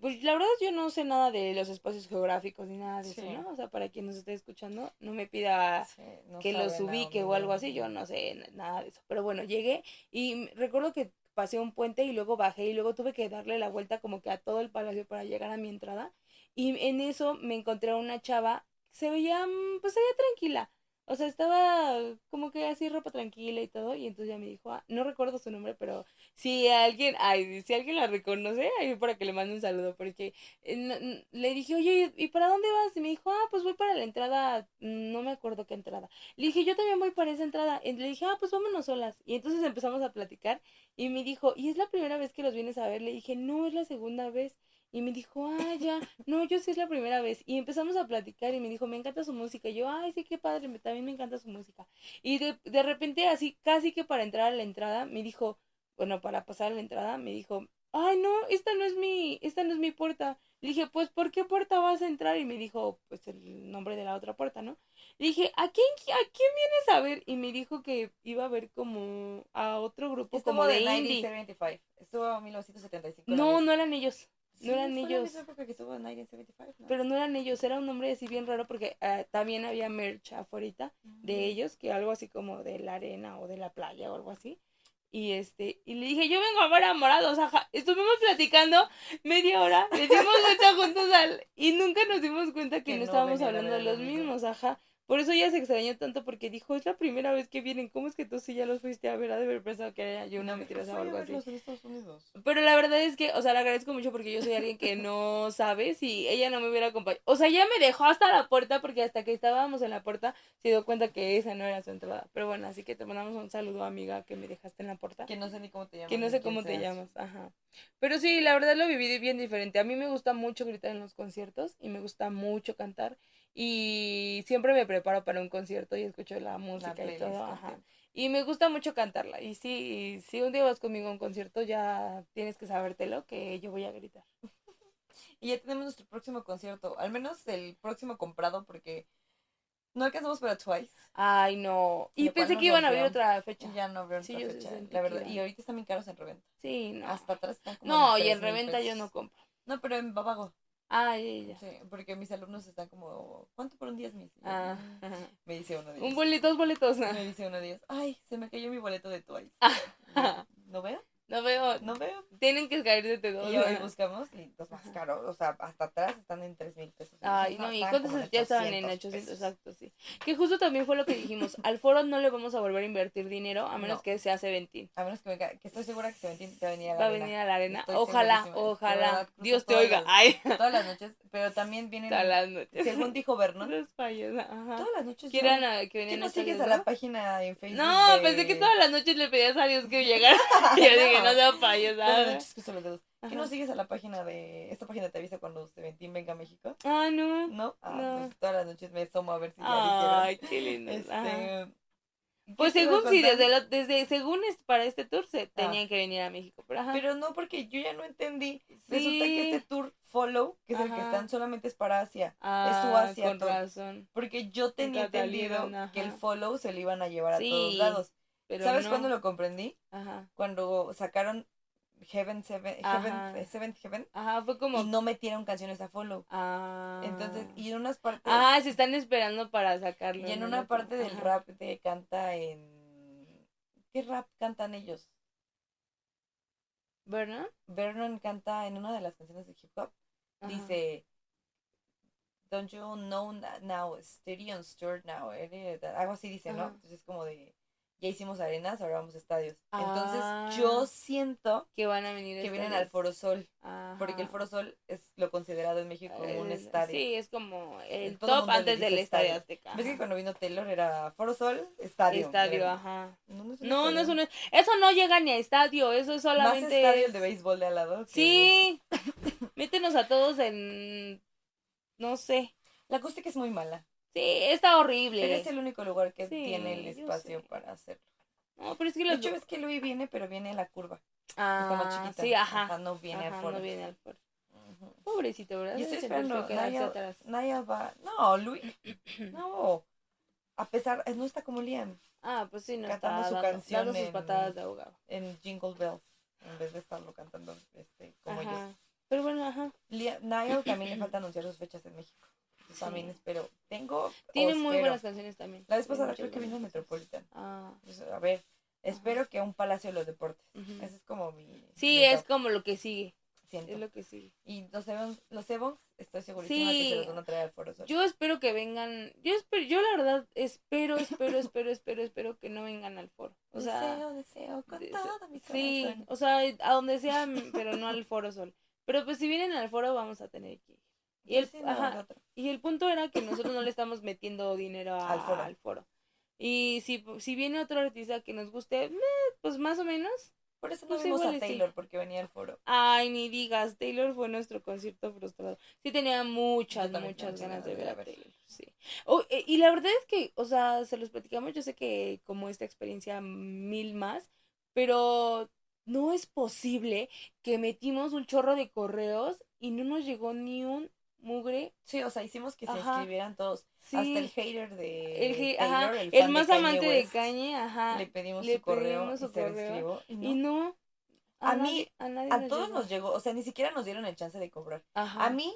pues la verdad yo no sé nada de los espacios geográficos ni nada de Sí. eso, ¿no? O sea, para quien nos esté escuchando, no me pida Sí, no que los ubique o algo así, yo no sé nada de eso. Pero bueno, llegué y recuerdo que pasé un puente y luego bajé y luego tuve que darle la vuelta como que a todo el palacio para llegar a mi entrada. Y en eso me encontré a una chava, se veía, mm, pues se veía tranquila. O sea, estaba como que así ropa tranquila y todo. Y entonces ya me dijo, ah, no recuerdo su nombre, pero si alguien, ay, si alguien la reconoce, ahí para que le mande un saludo. Porque eh, le dije, oye, ¿y para dónde vas? Y me dijo, ah, pues voy para la entrada, no me acuerdo qué entrada. Le dije, yo también voy para esa entrada. Y le dije, ah, pues vámonos solas. Y entonces empezamos a platicar. Y me dijo, ¿y es la primera vez que los vienes a ver? Le dije, no, es la segunda vez. Y me dijo, ah, ya, no, yo sí es la primera vez. Y empezamos a platicar y me dijo, me encanta su música. Y yo, ay, sí, qué padre, también me encanta su música. Y de, de repente, así, casi que para entrar a la entrada, me dijo, bueno, para pasar a la entrada, me dijo, ay, no, esta no es mi, esta no es mi puerta. Le dije, pues, ¿por qué puerta vas a entrar? Y me dijo, pues, el nombre de la otra puerta, ¿no? Le dije, ¿a quién, a quién vienes a ver? Y me dijo que iba a ver como a otro grupo como, de, indie. Estuvo en 1975. No, no eran ellos. No eran ellos. Pero no eran ellos, era un nombre así bien raro porque uh, también había merch afuera de ellos, que algo así como de la arena o de la playa o algo así. Y este, y le dije, yo vengo a ver a Morados, ajá. Estuvimos platicando media hora, le dimos vuelta juntos al, y nunca nos dimos cuenta que, no, estábamos hablando de los mismos, ajá. Por eso ella se extrañó tanto porque dijo, es la primera vez que vienen, ¿cómo es que tú sí ya los fuiste a ver? Ha de haber pensado que era yo una mentirosa o algo así. Pero la verdad es que, o sea, le agradezco mucho porque yo soy alguien que no sabe si ella no me hubiera acompañado. O sea, ella me dejó hasta la puerta porque hasta que estábamos en la puerta se dio cuenta que esa no era su entrada. Pero bueno, así que te mandamos un saludo, amiga, que me dejaste en la puerta. Que no sé ni cómo te llamas. Que no sé cómo te llamas, ajá. Pero sí, la verdad lo viví bien diferente. A mí me gusta mucho gritar en los conciertos y me gusta mucho cantar. Y siempre me preparo para un concierto y escucho la música y todo. Ajá. Y me gusta mucho cantarla. Y si, si un día vas conmigo a un concierto, ya tienes que sabértelo que yo voy a gritar. y ya tenemos nuestro próximo concierto. Al menos el próximo comprado porque no alcanzamos para Twice. Ay, no. Y pensé que iban a abrir otra fecha. Ya no veo otra fecha, la verdad. Y ahorita están bien caros en reventa. Sí, no. Hasta atrás están como No, y en reventa yo no compro. No, pero en Babago. Ah, ya, Sí, porque mis alumnos están como, ¿cuánto por un 10 mil? Ah, me dice uno de ellos. Un boleto, dos boletos. Me dice uno de ellos, ay, se me cayó mi boleto de Twice. ¿No veo? No veo. No veo. Tienen que caer de todo. Y hoy buscamos y los más caros, o sea, hasta atrás están en 3 mil pesos. Ay, no, y cuántos ya estaban en 800, exacto, sí. Que justo también fue lo que dijimos, al foro no le vamos a volver a invertir dinero a menos que sea Seventeen. A menos que venga, que estoy segura que Seventeen va a venir a la arena. Va a venir a la arena. ojalá, ojalá. Dios te oiga. Ay. Todas las noches, pero también vienen. Todas las noches. Según dijo Vernon. Los fallos, ajá. Todas las noches. Quieran a, que ¿Qué no sigues a la página en Facebook? No, pensé que todas las noches le pedías a Dios que llegara. y dije, no sea payaso. ¿Qué no sigues a la página de. Esta página te avisa cuando Seventeen venga a México? Ah, no. ¿No? Ah, pues todas las noches me asomo a ver si ya Ay, qué lindo. Este, pues según sí, desde, desde según es para este tour se ah. tenían que venir a México. Pero, pero no, porque yo ya no entendí. Resulta que este tour Follow, que es el que están solamente es para Asia. es su Asia. Con razón. Porque yo tenía entendido que el Follow se lo iban a llevar a todos lados. ¿Sabes cuándo lo comprendí? Ajá. Cuando sacaron Heaven, Seven, Heaven, Seventh Heaven. Ajá, fue como. Y no metieron canciones a follow. Ah. Entonces, y en unas partes. Ah, se están esperando para sacarlo. Y en una parte del rap te canta en. ¿Qué rap cantan ellos? ¿Vernon? Vernon canta en una de las canciones de hip hop. Dice. Don't you know now, steady on stir now. Algo así dice, ¿no? Entonces es como de ya hicimos arenas, ahora vamos a estadios. Entonces yo ah. siento que van a venir que vienen al Foro Sol, porque el Foro Sol es lo considerado en México como un estadio. Sí, es como el top antes del estadio Azteca. ¿Ves que cuando vino Taylor era Foro Sol, estadio? Estadio, ajá. No, no, es un eso no llega ni a estadio, eso es solamente Más estadio de béisbol de al lado. Sí. Métenos a todos en no sé. La acústica es muy mala. Sí, está horrible. Pero es el único lugar que tiene el espacio para hacerlo. No, pero es que lo... De hecho, es que Luis viene, pero viene en la curva. Ah, como chiquita. Sí, ajá. no viene al foro. No viene al foro. Pobrecito, ¿verdad? Y estoy esperando. Naya, Naya va. No, Luis. No. A pesar, no está como Liam. Ah, pues sí, no Cantando está su dando, canción dando sus patadas de ahogado. En Jingle Bells. En vez de estarlo cantando este, como ajá. ellos. Pero bueno, ajá. Niall también le falta anunciar sus fechas en México también espero. Tengo. Tiene muy buenas canciones también. La vez pasada creo que vino a Metropolitan. Ah. Pues, a ver, espero que un Palacio de los Deportes. Ese es como mi. Sí, es como lo que sigue. siento. Es lo que sí. Y los Evans, los Evans, estoy segurísima que Sí. se los van a traer al Foro Sol. Yo espero que vengan. Yo espero, yo la verdad espero, espero, espero, espero, espero que no vengan al foro. O sea, deseo, deseo con de- todo mi corazón. sí, o sea, a donde sea, pero no al foro sol. Pero pues si vienen al foro vamos a tener que ir. Y el, sí, no, ajá, y el punto era que nosotros no le estamos metiendo dinero a- Al foro. al foro. Y si, si viene otro artista que nos guste, pues más o menos. Por eso no Pues vimos a y sí. Taylor, porque venía al foro. Ay, ni digas, Taylor fue nuestro concierto frustrado. Sí tenía muchas, muchas ganas de ganas de ver a ver. Taylor, sí. Oh, eh, y la verdad es que, o sea, se los platicamos, yo sé que como esta experiencia mil más, pero no es posible que metimos un chorro de correos y no nos llegó ni un mugre. Sí, o sea, hicimos que se Ajá. inscribieran todos. Sí, Hasta el hater de el, Taylor, ajá, el, más de Kanye amante de Kanye, ajá. Le pedimos le su correo pedimos y su se correo. Y no. Y no. A mí- a, nadie A nos todos llegó. nos llegó, o sea, ni siquiera nos dieron el chance de cobrar. Ajá. A mí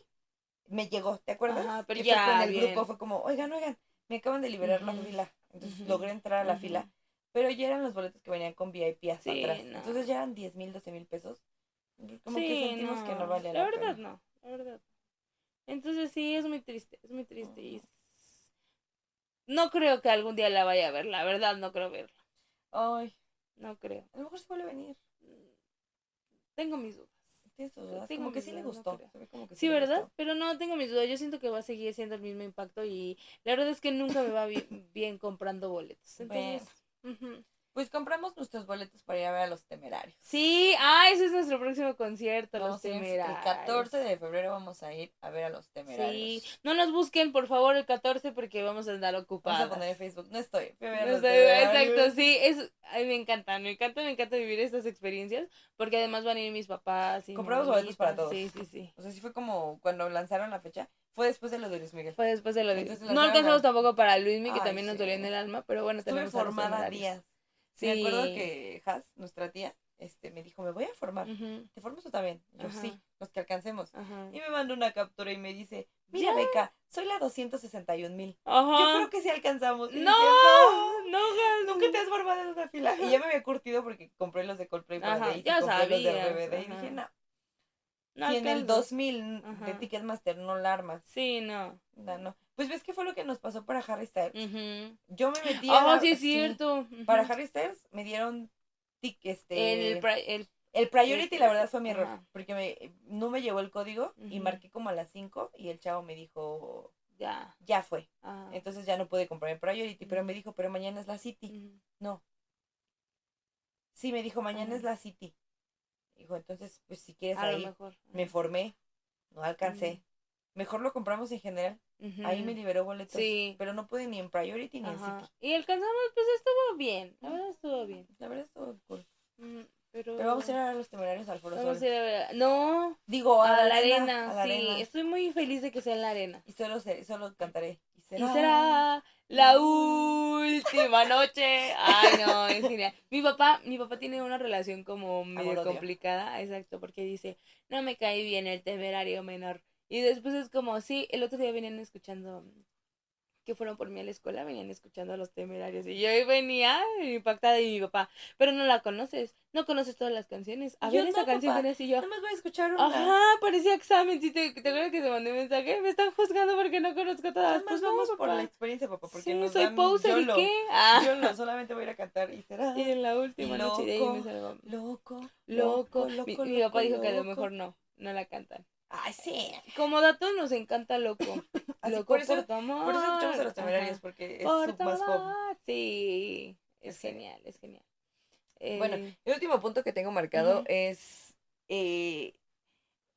me llegó, ¿te acuerdas? Ajá, pero que ya, fue con el bien. grupo, fue como, oigan, oigan, me acaban de liberar la fila. Entonces logré entrar a la fila. Pero ya eran los boletos que venían con VIP hasta Sí, atrás. no. Entonces ya eran 10 mil, 12 mil pesos. Como Sí, que sentimos que no valía la, La verdad pena. no, la verdad. Entonces sí, es muy triste, es muy triste. Y no creo que algún día la vaya a ver, la verdad no creo verla. Ay, No creo. a lo mejor se vuelve a venir. Tengo mis dudas. Tienes tus dudas. Tengo Como que sí le dudas, no gustó. como que Sí, le ¿verdad? gustó. Pero no, tengo mis dudas. Yo siento que va a seguir siendo el mismo impacto y la verdad es que nunca me va bien, bien comprando boletos. Entonces, ujú. Pues compramos nuestros boletos para ir a ver a los temerarios. sí, ah, ese es nuestro próximo concierto, los temerarios. El 14 de febrero vamos a ir a ver a los temerarios. Sí, no nos busquen por favor el 14 porque vamos a andar ocupados. Vamos a poner en Facebook. No estoy. No temerarios. exacto, sí, es, ay, me encanta, me encanta, me encanta vivir estas experiencias, porque además van a ir mis papás y Compramos boletos para todos. Sí, sí, sí. O sea, sí fue como cuando lanzaron la fecha. Fue después de lo de Luis Miguel. Fue después de lo de... Entonces no lanzaron alcanzamos la- tampoco para Luismi, que Ay, también nos dolía en el alma, pero bueno, Estuve tenemos formada días. Sí. Me acuerdo que Has, nuestra tía, este, me dijo, me voy a formar. ¿Te formas tú también? Yo Ajá. sí, los que alcancemos. Ajá. Y me manda una captura y me dice, mira Ya. Beca, soy la 261 mil. Yo creo que sí alcanzamos. Y No, dije, no, Gas. Nunca te has formado en una fila. Y ya me había curtido porque compré los de Coldplay para Daisy, ya compré los de sabías, RBD y dije, no. No si en el alcanzas. 2000 de. Ticketmaster no la armas. Sí, no. No, no. Pues ves que fue lo que nos pasó para Harry Styles. Yo me metí a Ah, la- sí es cierto. Para Harry Styles me dieron tic, este, El, pri- el el priority el- la verdad fue mi error, porque me, no me llegó el código y marqué como a las 5 y el chavo me dijo, ya. ya fue. Ajá. Entonces ya no pude comprar el priority, pero me dijo, pero mañana es la City. No. Sí, me dijo, mañana Ajá. es la City. Dijo, entonces, pues si quieres A ahí, mejor. me formé, no alcancé. Mejor lo compramos en general. Ahí me liberó boletos. Sí. Pero no pude ni en priority ni en. City. Y alcanzamos, pues estuvo bien. La verdad estuvo bien. La verdad estuvo cool. Mm, Pero, Pero vamos a ir a los temerarios al Foro Vamos Sol. a ir a ver. No, Digo, a, la arena. a la sí, arena. estoy muy feliz de que sea en la arena. Y solo, solo cantaré. Y Y será. será la última noche. Ay, no, es genial. Mi papá, mi papá tiene una relación como medio complicada, exacto, porque dice, no me cae bien el temerario menor. Y después es como, sí, el otro día venían escuchando, que fueron por mí a la escuela, venían escuchando a los temerarios. Y yo ahí venía impactada y mi papá, pero no la conoces, no conoces todas las canciones. A Yo ver, esa no, canción papá. y yo. Nada más voy a escuchar una. Ajá, parecía examen. Si te, ¿Te acuerdas que te mandé un mensaje? Me están juzgando porque no conozco todas. más Pues no, vamos por la experiencia, papá. Porque Sí, nos soy poser y qué. Ah. Yo no, solamente voy a ir a cantar y será. Y en la última noche de ahí me Loco, salgo. Loco, Loco. loco, Mi, loco, mi papá dijo que a lo loco. mejor no, no la cantan. Ay, sí. Como dato nos encanta Loco. Así, loco por eso- tu amor. Por eso escuchamos a los temerarios, porque es Por su tu más amor. Sí, es Sí. genial, es genial. Bueno, Eh, el último punto que tengo marcado es. eh,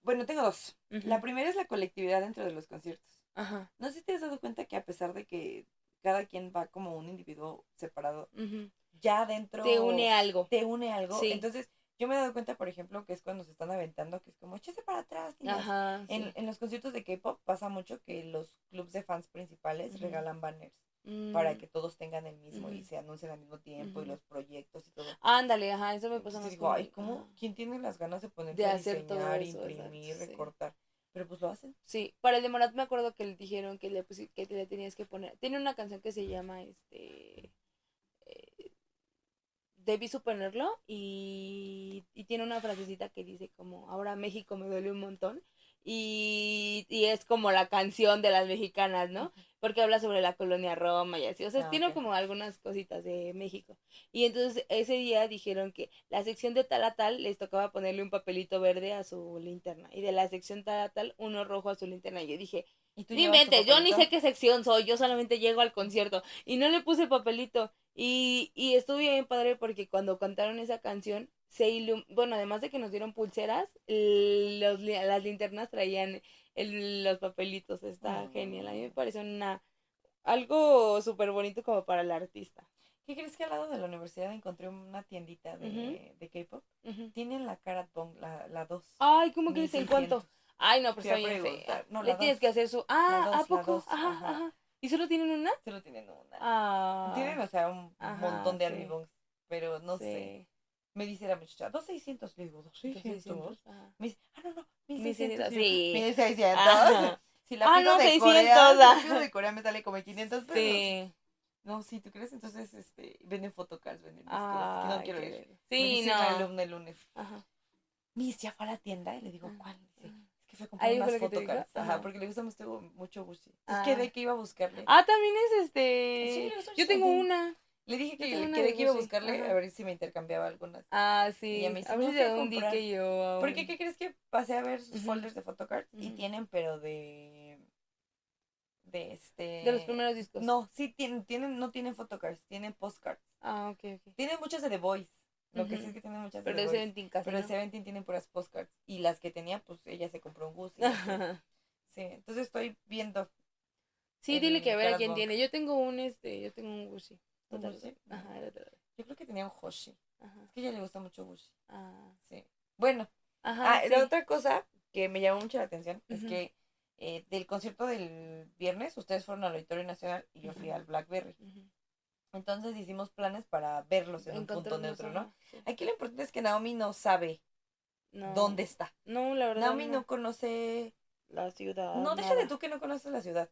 bueno, tengo dos. ujú. La primera es la colectividad dentro de los conciertos. Ajá. No sé si te has dado cuenta que a pesar de que cada quien va como un individuo separado, ya dentro Te une algo. te une algo. Sí. Entonces, yo me he dado cuenta, por ejemplo, que es cuando se están aventando, que es como, échese para atrás, niñas". Ajá. En, sí. en los conciertos de K-pop pasa mucho que los clubs de fans principales regalan banners para Mm. que todos tengan el mismo y Ujú. se anuncien al mismo tiempo y los proyectos y todo. Ándale, ajá, eso me pasa Entonces digo, ay, ¿cómo? ajá. ¿Quién tiene las ganas de ponerse De a hacer todo diseñar, eso, imprimir, exacto, sí. recortar? Pero pues lo hacen. Sí, para el de Morat me acuerdo que le dijeron que le, pusi- que le tenías que poner. Tiene una canción que se llama este. Debí suponerlo y, y tiene una frasecita que dice como, ahora México me duele un montón. Y, y es como la canción de las mexicanas, ¿no? Porque habla sobre la colonia Roma y así. O sea, Ah, tiene ok. como algunas cositas de México. Y entonces ese día dijeron que la sección de tal a tal les tocaba ponerle un papelito verde a su linterna. Y de la sección tal a tal, uno rojo a su linterna. Y yo dije, ¿Y tú no inventes, yo ni sé qué sección soy, yo solamente llego al concierto y no le puse papelito. Y, y estuvo bien padre porque cuando cantaron esa canción, se ilum bueno, además de que nos dieron pulseras, los, las linternas traían el- los papelitos, está Mm. genial. A mí me parece una algo súper bonito como para el artista. ¿Qué crees que al lado de la universidad encontré una tiendita de, de K-pop? Tienen la Karat Bong, la, la 2. Ay, ¿cómo que en cuánto? 1600. Ay, no, fea. preguntar. No, Le tienes que hacer su... Ah, dos, ¿a poco? dos, Ajá, ajá. ajá. ¿Y solo tienen una? Solo tienen una. Ah. Tienen, o sea, un Ajá, montón de sí. Bongs, pero no sé. Sí. Me dice la muchacha, 2600. Le digo, 2600. 600, ajá. Me dice, ah, no, no, 1600, 1600. sí. 1600. Ajá. Si la Ah, pido no, de 600, Corea, si la ah. de Corea me sale como 500 pesos. Sí. No, sí, ¿tú crees? Entonces, este, venden photocards, venden Ah, que no quiero ir. Me Sí, dice no. una alumna el lunes, Ajá. Miss, ¿ya fue a la tienda? Y le digo, Ah, ¿cuál? Dice, ah. es que fue a comprar Ahí unas photocards. Ajá, ajá. porque le gusta mucho, mucho Gucci. Ah. quedé que iba a buscarle. Ah, también es Sí, este. gusta Yo tengo una. Le dije que, quedé de que iba a buscarle ajá. a ver si me intercambiaba algunas. Ah, Y sí. dice, A "No fui a de un día comprar". que yo. aún- Porque, ¿qué crees que pasé a ver sus folders de photocards? Y Ujú. tienen, pero de... De este... De los primeros discos. No, sí, tienen, tienen, no tienen photocards, tienen postcards. Ah, ok, ok. Tienen muchas de The Voice. Lo que sí es que tienen muchas Pero de The Voice. Seventeen casi. Pero de ¿no? Seventeen tienen puras postcards. Y las que tenía, pues ella se compró un Gucci. y así. sí, entonces estoy viendo. Sí, dile que a ver a quién tiene. Yo tengo un este, yo tengo un Gucci. Ajá, era. Yo creo que tenía un Hoshi. Ajá. Es que a ella le gusta mucho Gucci. Ah. Sí. Bueno, Ajá. ah, sí. la otra cosa que me llamó mucho la atención es que eh, del concierto del viernes, ustedes fueron al Auditorio Nacional y yo fui al Blackberry. Entonces hicimos planes para verlos en un punto neutro, ¿no? sí. Aquí lo importante es que Naomi no sabe No. dónde está. No, la verdad. Naomi no conoce. La ciudad. No, deja de tú que no conoces la ciudad.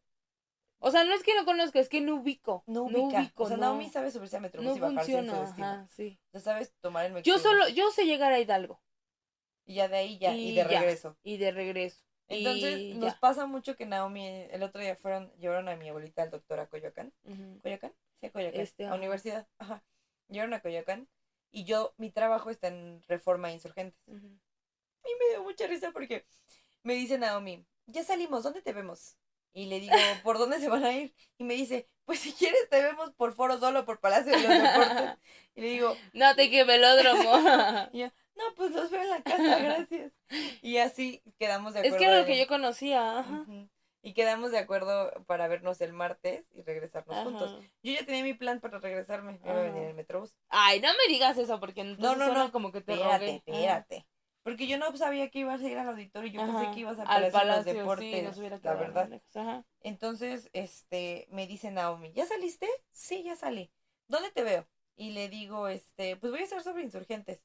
O sea, no es que no conozca, es que no ubico. No ubica. ubico, o sea, no. Naomi sabe subirse a Metrobús No y bajarse en su funciona, destino. ajá, sí. O sea, sabes tomar el Yo Metrobús. solo, yo sé llegar a Hidalgo. Y ya de ahí ya, y, Y de ya. regreso. Y de regreso. Entonces, Y nos ya. pasa mucho que Naomi, el otro día fueron, llevaron a mi abuelita al doctor a Coyoacán. Ujú. ¿Coyoacán? Sí, a Coyoacán. Este, a ajá. universidad. Ajá. Llevaron a Coyoacán. Y yo, mi trabajo está en Reforma e Insurgentes. Y me dio mucha risa porque me dice Naomi, ya salimos, ¿dónde te vemos? Y le digo, ¿por dónde se van a ir? Y me dice, pues si quieres te vemos por Foro Solo, por Palacio de los Deportes. Y le digo, No te que velódromo. y yo, no, pues los veo en la casa, gracias. Y así quedamos de es acuerdo. que era lo que yo conocía. Ajá. Y quedamos de acuerdo para vernos el martes y regresarnos Ajá. juntos. Yo ya tenía mi plan para regresarme. Me iba a venir en el Metrobús. Ay, no me digas eso porque entonces no, suena no. como que te Espérate, rogué. espérate. Porque yo no sabía que ibas a ir al auditorio. Yo pensé que ibas a Al Palacio, de Deportes. sí, hubiera la verdad. Ajá. Entonces, este, me dice Naomi, ¿ya saliste? Sí, ya salí. ¿Dónde te veo? Y le digo, este, pues voy a estar sobre insurgentes.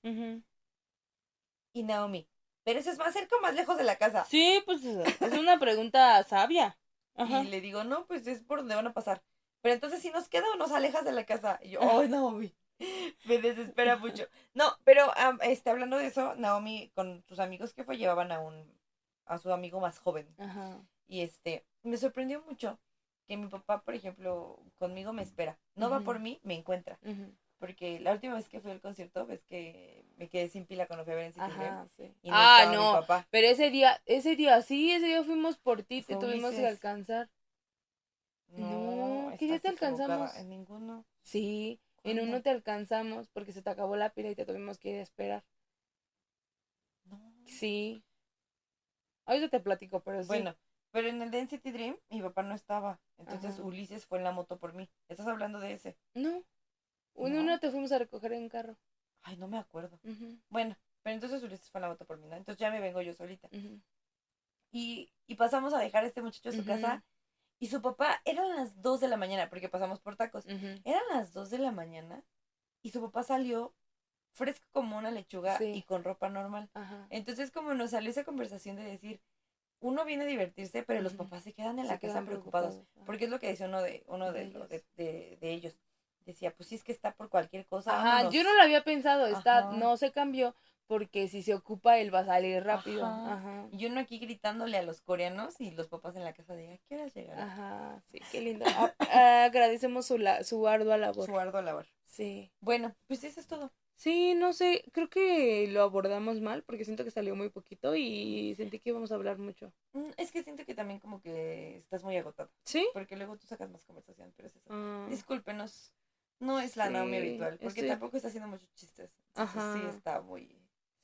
Y Naomi, pero eso es más cerca o más lejos de la casa. Sí, pues es una pregunta sabia. Ajá. Y le digo, no, pues es por donde van a pasar. Pero entonces, si nos queda o nos alejas de la casa. Y yo, ay, Naomi, me desespera mucho. No, pero este, hablando de eso, Naomi con sus amigos que fue llevaban a un, a su amigo más joven. Ajá. Y este, me sorprendió mucho que mi papá, por ejemplo, conmigo me espera. No va por mí, me encuentra. Porque la última vez que fui al concierto, ves que me quedé sin pila cuando fui a ver en Ajá, sí. Y no ah, estaba mi no. papá. Pero ese día, ese día, sí, ese día fuimos por ti, te tuvimos que alcanzar. No, No, ¿qué día estás te alcanzamos? En ninguno. Sí, en uno te alcanzamos porque se te acabó la pila y te tuvimos que ir a esperar. No. Sí. Ahorita te platico, pero sí. Bueno, pero en el de City Dream, mi papá no estaba. Entonces Ajá. Ulises fue en la moto por mí. ¿Estás hablando de ese? No. En No. uno te fuimos a recoger en carro. Ay, no me acuerdo. Bueno, pero entonces Ulises fue en la moto por mí, ¿no? Entonces ya me vengo yo solita. Y, y pasamos a dejar a este muchacho a su casa. Y su papá, eran las 2 de la mañana, porque pasamos por tacos. Eran las 2 de la mañana. Y su papá salió fresco como una lechuga Sí. y con ropa normal. Ajá. Entonces, como nos salió esa conversación de decir, uno viene a divertirse, pero los papás se quedan en Se la casa preocupados. preocupados. Porque es lo que decía uno de, uno de, De lo- ellos. de, de- de ellos. decía, pues sí es que está por cualquier cosa. Ajá, vámonos. yo no lo había pensado, está, Ajá. no se cambió porque si se ocupa él va a salir rápido. Ajá. Ajá. Y uno aquí gritándole a los coreanos y los papás en la casa de, ¿a qué llegará? Ajá, sí, qué lindo. A- a- agradecemos su, la, su ardua labor. Su arduo labor. Sí. Bueno, pues eso es todo. Sí, no sé, creo que lo abordamos mal porque siento que salió muy poquito y sentí que íbamos a hablar mucho. Mm, Es que siento que también como que estás muy agotado. ¿Sí? Porque luego tú sacas más conversación, pero es eso. Ah, Discúlpenos. No es la Sí, Naomi habitual, porque estoy- tampoco está haciendo muchos chistes. Entonces, Ajá. Sí, está muy...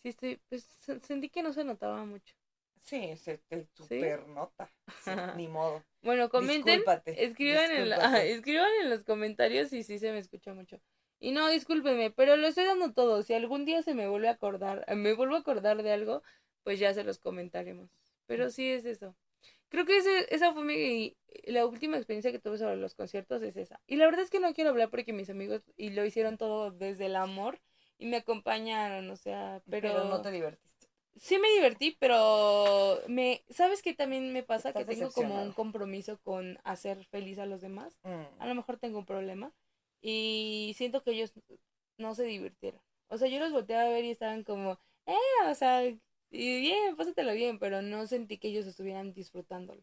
sí, estoy, pues se- sentí que no se notaba mucho. Sí, se te super nota. Sí, ni modo. Bueno, comenten, Discúlpate. escriban en, la- discúlpate. ajá, escriban en los comentarios si sí se me escucha mucho. Y no, discúlpenme, pero lo estoy dando todo. Si algún día se me vuelve a acordar, eh, me vuelvo a acordar de algo, pues ya se los comentaremos. Pero sí es eso. Creo que ese, esa fue mi, la última experiencia que tuve sobre los conciertos es esa. Y la verdad es que no quiero hablar porque mis amigos y lo hicieron todo desde el amor y me acompañaron, o sea, pero, Pero no te divertiste. sí me divertí, pero me, ¿sabes qué también me pasa? Estás que tengo como un compromiso con hacer feliz a los demás. Mm. A lo mejor tengo un problema y siento que ellos no se divirtieron. O sea, yo los volteé a ver y estaban como, eh, o sea, y bien, pásatelo bien, pero no sentí que ellos estuvieran disfrutándolo.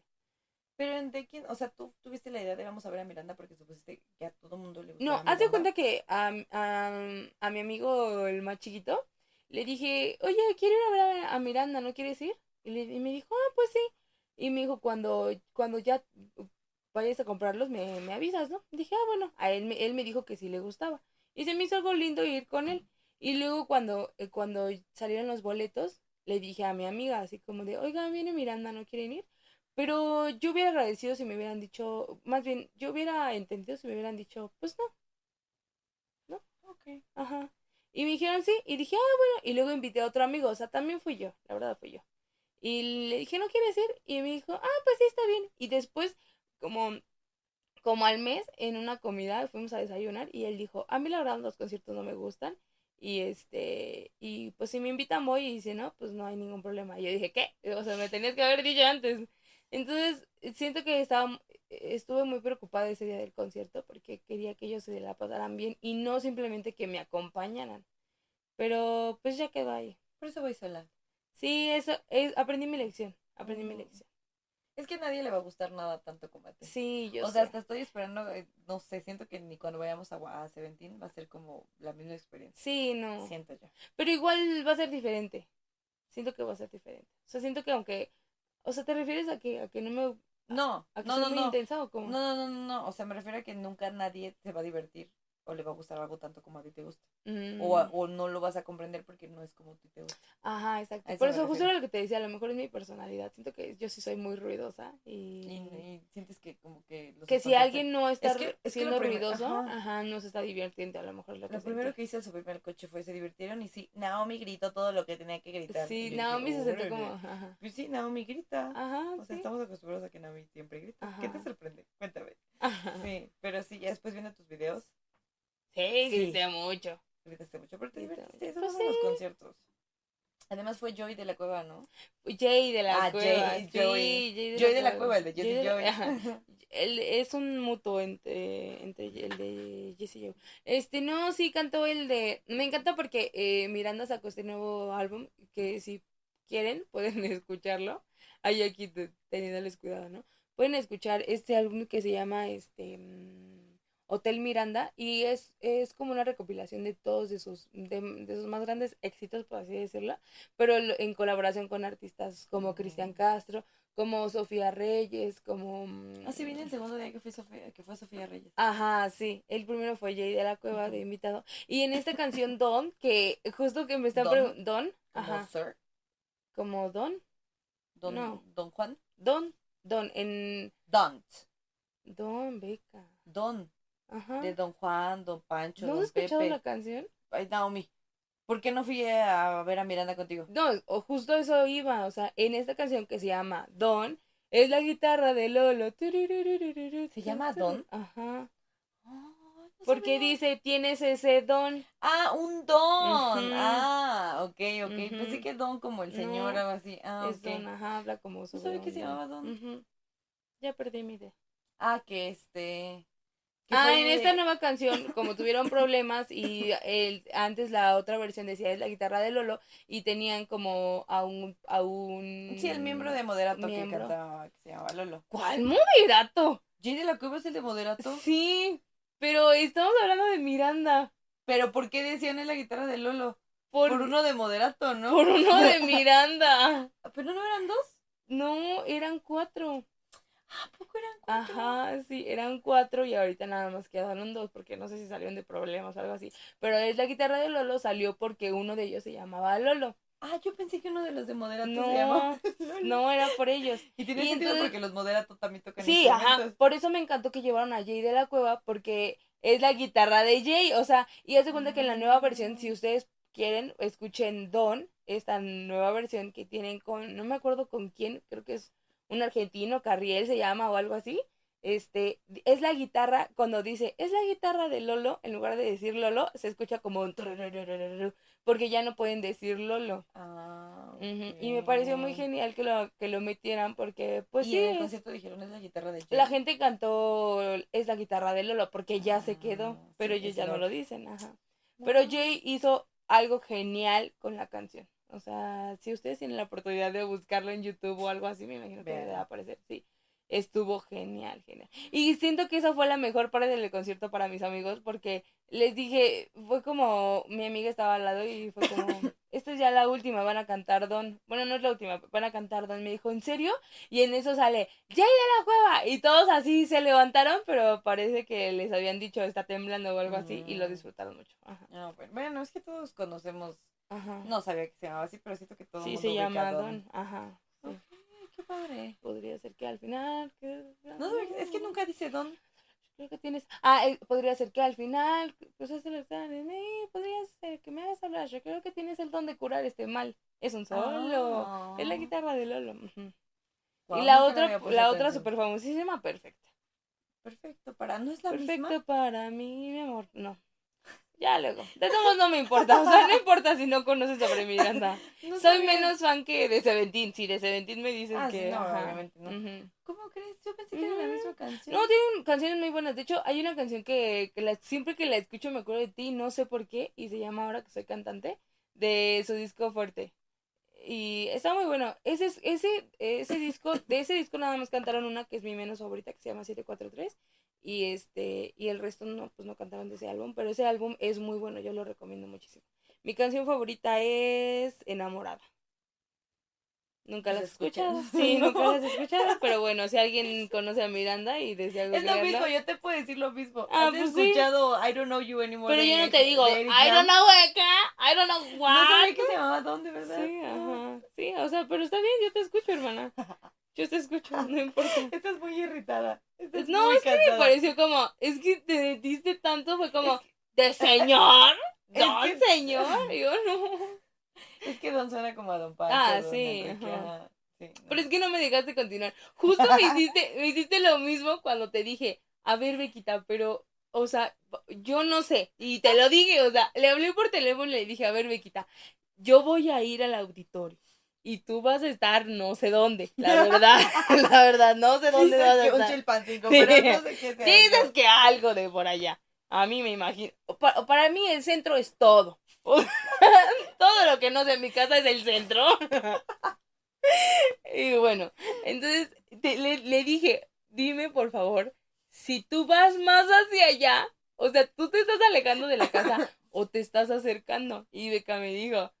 Pero de quién, o sea, tú tuviste la idea de vamos a ver a Miranda porque supusiste que a todo mundo le No, gustaba haz de cuenta que a, a, a mi amigo el más chiquito le dije, oye, quiero ir a ver a, Miranda, ¿no quieres ir? Y, le- y me dijo, ah, pues sí. Y me dijo, cuando, cuando ya vayas a comprarlos, me, me avisas, ¿no? Dije, ah, bueno, a él, me- él me dijo que sí le gustaba. Y se me hizo algo lindo ir con él. Y luego cuando, eh, cuando salieron los boletos, le dije a mi amiga, así como de, oiga, viene Miranda, ¿no quieren ir? Pero yo hubiera agradecido si me hubieran dicho, más bien, yo hubiera entendido si me hubieran dicho, pues no. Ok. Ajá. Y me dijeron sí, y dije, ah, bueno, y luego invité a otro amigo, o sea, también fui yo, la verdad fui yo. Y le dije, ¿no quieres ir? Y me dijo, ah, pues sí, está bien. Y después, como, como al mes, en una comida, fuimos a desayunar, y él dijo, a mí la verdad los conciertos no me gustan, y este, y pues si me invitan voy, y si no, pues no hay ningún problema. Y yo dije, ¿qué? O sea, me tenías que haber dicho antes. Entonces, siento que estaba, estuve muy preocupada ese día del concierto porque quería que ellos se la pasaran bien y no simplemente que me acompañaran. Pero pues ya quedó ahí. Por eso voy sola. Sí, eso, es, aprendí mi lección, aprendí mi Mm. lección. Es que a nadie le va a gustar nada tanto como a ti. Sí, yo o sea, sé. hasta estoy esperando, eh, no sé, siento que ni cuando vayamos a, a Seventeen va a ser como la misma experiencia. Sí, no. Siento yo. Pero igual va a ser diferente. Siento que va a ser diferente. O sea, siento que aunque, o sea, ¿te refieres a que, a que no me, No, a que no, soy no, muy no. intensa o cómo? No, no, no, no. O sea, me refiero a que nunca nadie te va a divertir o le va a gustar algo tanto como a ti te gusta. Mm. O, a- o no lo vas a comprender porque no es como a ti te gusta. Ajá, exacto. Eso Por eso justo era lo que te decía, a lo mejor es mi personalidad. Siento que yo sí soy muy ruidosa y, Y, y sientes que como que... los que si alguien no está Es que- es que siendo ruidoso, ajá. ajá. no se está divirtiendo, a lo mejor es lo que Lo primero que hice al subirme al coche fue se divirtieron y sí, Naomi gritó todo lo que tenía que gritar. Sí, dije, Naomi se sentó como, ajá. Pues sí, Naomi grita. Ajá, O sea, sí. estamos acostumbrados a que Naomi siempre grita. ¿Qué te sorprende? Cuéntame. Ajá. Sí, pero sí, ya después viendo tus videos, Sí, Sí. grité mucho. gritaste mucho, pero te divertiste. Eso Pues en los sí. conciertos. Además fue Joy de la Cueva, ¿no? Jay de la Ah, cueva. Jay, sí, Joey. Jay Joy de la Cueva, el de de la- Joy. ajá. Él es un mutuo entre, entre el de Jesse y yo. Este, no, sí cantó el de... Me encanta porque eh, Miranda sacó este nuevo álbum que si quieren pueden escucharlo. Ahí aquí te- teniéndoles cuidado, ¿no? Pueden escuchar este álbum que se llama este mm, Hotel Miranda y es, es como una recopilación de todos de sus, de, de sus más grandes éxitos, por así decirlo, pero en colaboración con artistas como. Cristian Castro, como Sofía Reyes, como... mm, Así viene el segundo día que fue Sofía, que fue Sofía Reyes. Ajá, sí. El primero fue Jay de la Cueva de invitado. Y en esta canción Don, que justo que me están Don. preguntando... Don, ajá. Sir, Como Don, Don, No. Don Juan. Don, Don, en... Don't. Don Beca. Don. Ajá. De Don Juan, Don Pancho, ¿No Don has escuchado Pepe. la canción? Ay, Naomi. ¿Por qué no fui a ver a Miranda contigo? No, o justo eso iba, o sea, en esta canción que se llama Don, es la guitarra de Lolo. ¿Se llama Don? Ajá. No Porque sabía. dice, tienes ese don. Ah, un don. Ah, ok, ok. Ujú. Pensé que don como el señor No, o así. Ah, es don, ajá, habla como sobre sabía que se llamaba Don. Ya perdí mi idea. Ah, que este. Ah, en esta nueva canción, como tuvieron problemas y el, antes la otra versión decía es la guitarra de Lolo y tenían como a un a un Sí, el miembro de Moderato miembro. que cantaba, que se llamaba Lolo. ¿Cuál moderato? ¿Jay de la Cueva es el de Moderato? Sí, pero estamos hablando de Miranda. Pero ¿por qué decían en la guitarra de Lolo? Por, Por uno de Moderato, ¿no? por uno de Miranda. ¿Pero no eran dos? No, eran cuatro. ¿A poco eran cuatro? Ajá, sí, eran cuatro y ahorita nada más quedaron dos porque no sé si salieron de problemas o algo así. Pero es la guitarra de Lolo salió porque uno de ellos se llamaba Lolo. Ah, yo pensé que uno de los de Moderato se llamaba No, Lolo. no era por ellos. Y tiene Y sentido entonces- porque los Moderato también tocan Sí, ajá. Por eso me encantó que llevaron a Jay de la Cueva porque es la guitarra de Jay. O sea, y haz de cuenta que en la nueva versión, si ustedes quieren, escuchen Don, esta nueva versión que tienen con, no me acuerdo con quién, creo que es un argentino, Carriel se llama o algo así. Este, es la guitarra, cuando dice, es la guitarra de Lolo, en lugar de decir Lolo, se escucha como un porque ya no pueden decir Lolo. Ah, Y me pareció muy genial que lo, que lo metieran porque, pues y sí, en el es- concierto dijeron es la guitarra de Jay. la gente cantó es la guitarra de Lolo porque ya se Ah, quedó, sí, pero ellos ya no lo dicen, ajá. Pero. Jay hizo algo genial con la canción. O sea, si ustedes tienen la oportunidad de buscarlo en YouTube o algo así, me imagino que debe aparecer, sí. Estuvo genial, genial. Y siento que esa fue la mejor parte del concierto para mis amigos porque les dije, fue como, mi amiga estaba al lado y fue como, esta es ya la última, van a cantar Don. Bueno, no es la última, van a cantar Don. Me dijo, ¿en serio? Y en eso sale, Jay de la cueva. Y todos así se levantaron, pero parece que les habían dicho, está temblando o algo así, y lo Mm. disfrutaron mucho. Ajá. Ah. Bueno, es que todos conocemos. Ajá. No sabía que se llamaba así, pero siento que todo sí, mundo se llama a Don. Ajá. sí. Ok, qué padre. Podría ser que al final. que- No, es que nunca dice Don. Creo que tienes. Ah, eh, podría ser que al final. Pues es el en mí. Podría ser que me hagas hablar. Yo creo que tienes el don de curar este mal. Es un solo. Ah. Es la guitarra de Lolo. Guau, y la otra, la otra super famosísima, perfecta. Perfecto, para. ¿No es la Perfecto misma? para mí, mi amor. No. Ya luego. De todos no me importa. O sea, no importa si no conoces sobre Miranda. No Soy sabía. menos fan que de Seventeen. Si de Seventeen me dices Ah, sí, que. no, ajá, obviamente no. ¿Cómo crees? Yo pensé que era la misma canción. No, tienen canciones muy buenas. De hecho, hay una canción que, que la- siempre que la escucho me acuerdo de ti, no sé por qué, y se llama Ahora que soy cantante, de su disco fuerte. Y está muy bueno. Ese, es- ese, ese disco, de ese disco nada más cantaron una que es mi menos favorita, que se llama 743. Y este, y el resto no, pues no cantaron de ese álbum, pero ese álbum es muy bueno, yo lo recomiendo muchísimo. Mi canción favorita es Enamorada. Nunca ¿Las las has escuchado. escuchas? Sí, nunca las escuchado. Pero bueno, si alguien conoce a Miranda y desea Es lo mismo, yo te puedo decir lo mismo. Ah, ¿Has pues sí. escuchado I Don't Know You Anymore? Pero de yo no te digo, I don't know acá, I don't know what. No sabía que se llamaba Don, de verdad. Sí, No. ajá. Sí, o sea, pero está bien, yo te escucho, hermana. Yo te escucho, no importa. Estás muy irritada. Estás No, muy es que me pareció como, es que te metiste tanto, fue como, ¿de señor? Es ¿Don que- señor? Y yo no. Es que Don suena como a Don Pancho. Ah, Don sí, Enrique, ajá. ajá, sí, no. Pero es que no me dejaste continuar. Justo me hiciste, me hiciste lo mismo cuando te dije, a ver, Bequita, pero, o sea, yo no sé. Y te lo dije, o sea, le hablé por teléfono y le dije, a ver, Bequita, yo voy a ir al auditorio. Y tú vas a estar no sé dónde, la verdad, la verdad, no sé dónde Dices vas a un estar. chilpancingo, Sí. pero no sé qué sea. Dices que algo de por allá. A mí me imagino. Pa- Para, mí el centro es todo. todo lo que no sé en mi casa es el centro. y bueno, entonces te- le, le dije, dime por favor, si tú vas más hacia allá, o sea, tú te estás alejando de la casa o te estás acercando. Y Beca me dijo,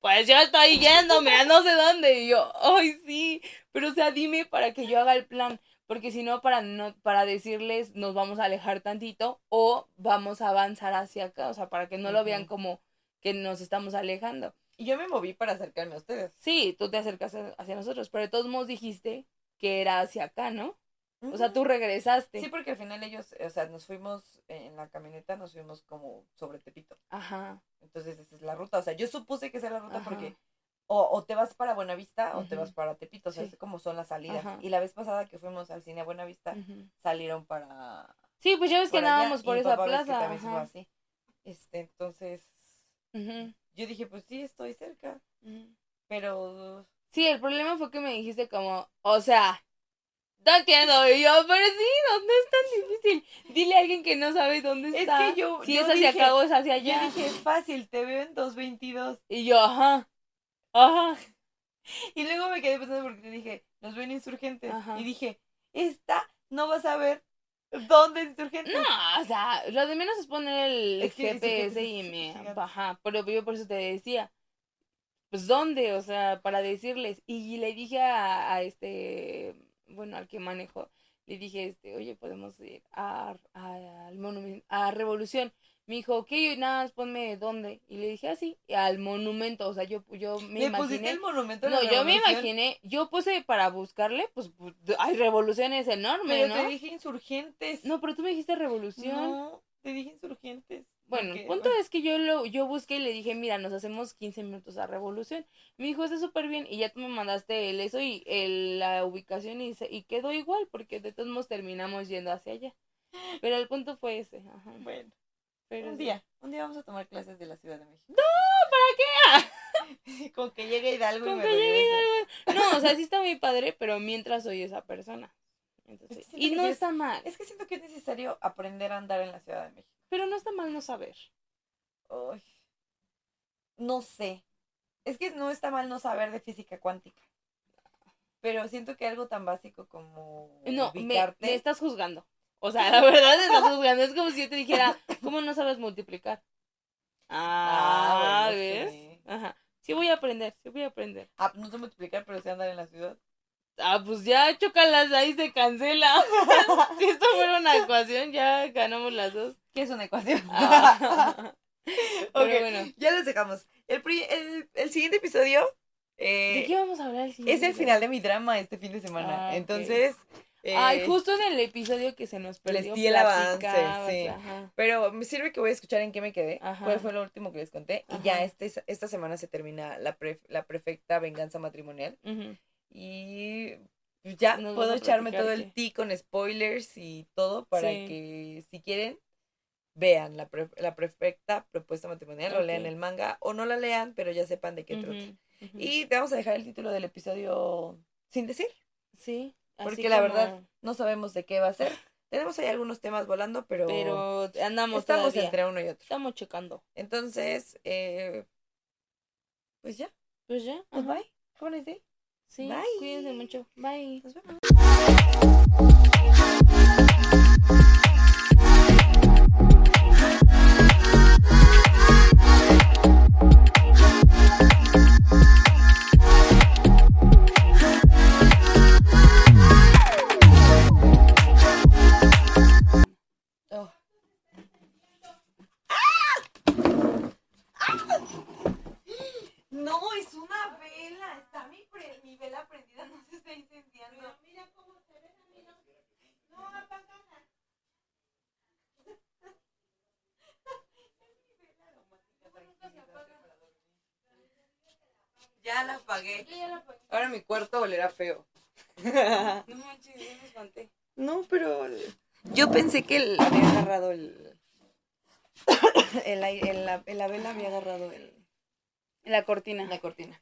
pues yo estoy yéndome a no sé dónde. Y yo, ay, sí, pero o sea, dime para que yo haga el plan porque si no para no para decirles nos vamos a alejar tantito o vamos a avanzar hacia acá, o sea, para que no lo vean como que nos estamos alejando. Y yo me moví para acercarme a ustedes. Sí, tú te acercas hacia nosotros, pero de todos modos dijiste que era hacia acá, ¿no? O sea, tú regresaste. Sí, porque al final ellos, o sea, nos fuimos en la camioneta, nos fuimos como sobre Tepito. Ajá. Entonces esa es la ruta. O sea, yo supuse que esa es la ruta Ajá. porque o, o te vas para Buenavista o te vas para Tepito. O sea, Sí. es como son las salidas. Ajá. Y la vez pasada que fuimos al cine a Buenavista, salieron para... Sí, pues ya ves que andábamos por y esa papá ves que plaza. también se fue ajá. así. Este, entonces, yo dije, pues sí, estoy cerca. Pero Sí, el problema fue que me dijiste como, o sea, No entiendo. Y yo, pero sí, ¿dónde es tan difícil? Dile a alguien que no sabe dónde Es está. que yo- Si yo es hacia dije- acá o es hacia Yo allá. dije, fácil, te veo en 222. Y yo, ajá. Ajá. Y luego me quedé pensando porque te dije, nos ven insurgentes. Ajá. Y dije, esta no va a saber dónde es insurgentes. No, o sea, lo de menos es poner el Es que GPS y me baja. Pero yo por eso te decía, pues dónde, o sea, para decirles. Y le dije a, a este, bueno, al que manejo, le dije, este, oye, podemos ir a, a- al monumento, a Revolución. Me dijo, ok, nada más ponme dónde. Y le dije así, al monumento, o sea, yo, yo me ¿Le pusiste el monumento a la No, yo me imaginé, yo puse para buscarle, pues, pues, hay revoluciones enormes, Pero ¿no? te dije insurgentes. No, pero tú me dijiste revolución. No, te dije insurgentes. Bueno, el punto es que yo lo, yo busqué y le dije, mira, nos hacemos 15 minutos a revolución. Me dijo, está súper bien, y ya tú me mandaste el eso y el, la ubicación y, y quedó igual, porque de todos modos terminamos yendo hacia allá. Pero el punto fue ese, ajá. Bueno, Pero un sí. día, un día vamos a tomar clases de la Ciudad de México. ¿para qué? Con que llegue Hidalgo y Con me que llegue regrese. No, o sea, sí está muy padre, pero mientras soy esa persona. Entonces, y no es- está mal, Es que siento que es necesario aprender a andar en la Ciudad de México. Pero no está mal no saber. Uy, no sé. Es que no está mal no saber de física cuántica. Pero siento que algo tan básico como No, me, estás juzgando. O sea, la verdad me estás juzgando. Es como si yo te dijera, ¿cómo no sabes multiplicar? Ah, Ah, bueno, ¿ves? sí. Ajá. Sí voy a aprender, sí voy a aprender. Ah, no sé multiplicar, pero sé andar en la ciudad. Ah, pues ya, chócalas, ahí se cancela. si esto fuera una ecuación, ya ganamos las dos. ¿Qué es una ecuación? Ah. Bueno, ya los dejamos. El, el, el siguiente episodio eh, ¿de qué vamos a hablar el siguiente es el final de mi drama este fin de semana. Ah. Entonces, eh, Ay, justo en el episodio que se nos perdió. di el avance, sí. ajá. Pero me sirve que voy a escuchar en qué me quedé, Ajá. cuál fue lo último que les conté. Y ya este, esta semana se termina la, pre- la perfecta venganza matrimonial. Ujú. Y ya Nos puedo echarme todo el ti con spoilers y todo para Sí. que si quieren vean la, pre- la perfecta propuesta matrimonial o lean el manga o no la lean, pero ya sepan de qué Ujú, trata. Y te vamos a dejar el título del episodio sin decir, Sí. así porque la como- verdad no sabemos de qué va a ser. Tenemos ahí algunos temas volando, pero, Pero andamos estamos todavía. entre uno y otro. Estamos checando. Entonces, eh, pues ya, Pues ya. pues ajá. bye. Have a nice day. Sí, Bye. cuídense mucho. Bye. Nos vemos. Mi cuarto olerá feo. No manches, yo me espanté. No, pero yo pensé que el- había agarrado el, el aire, el- la, la vela había agarrado el, La cortina. la cortina.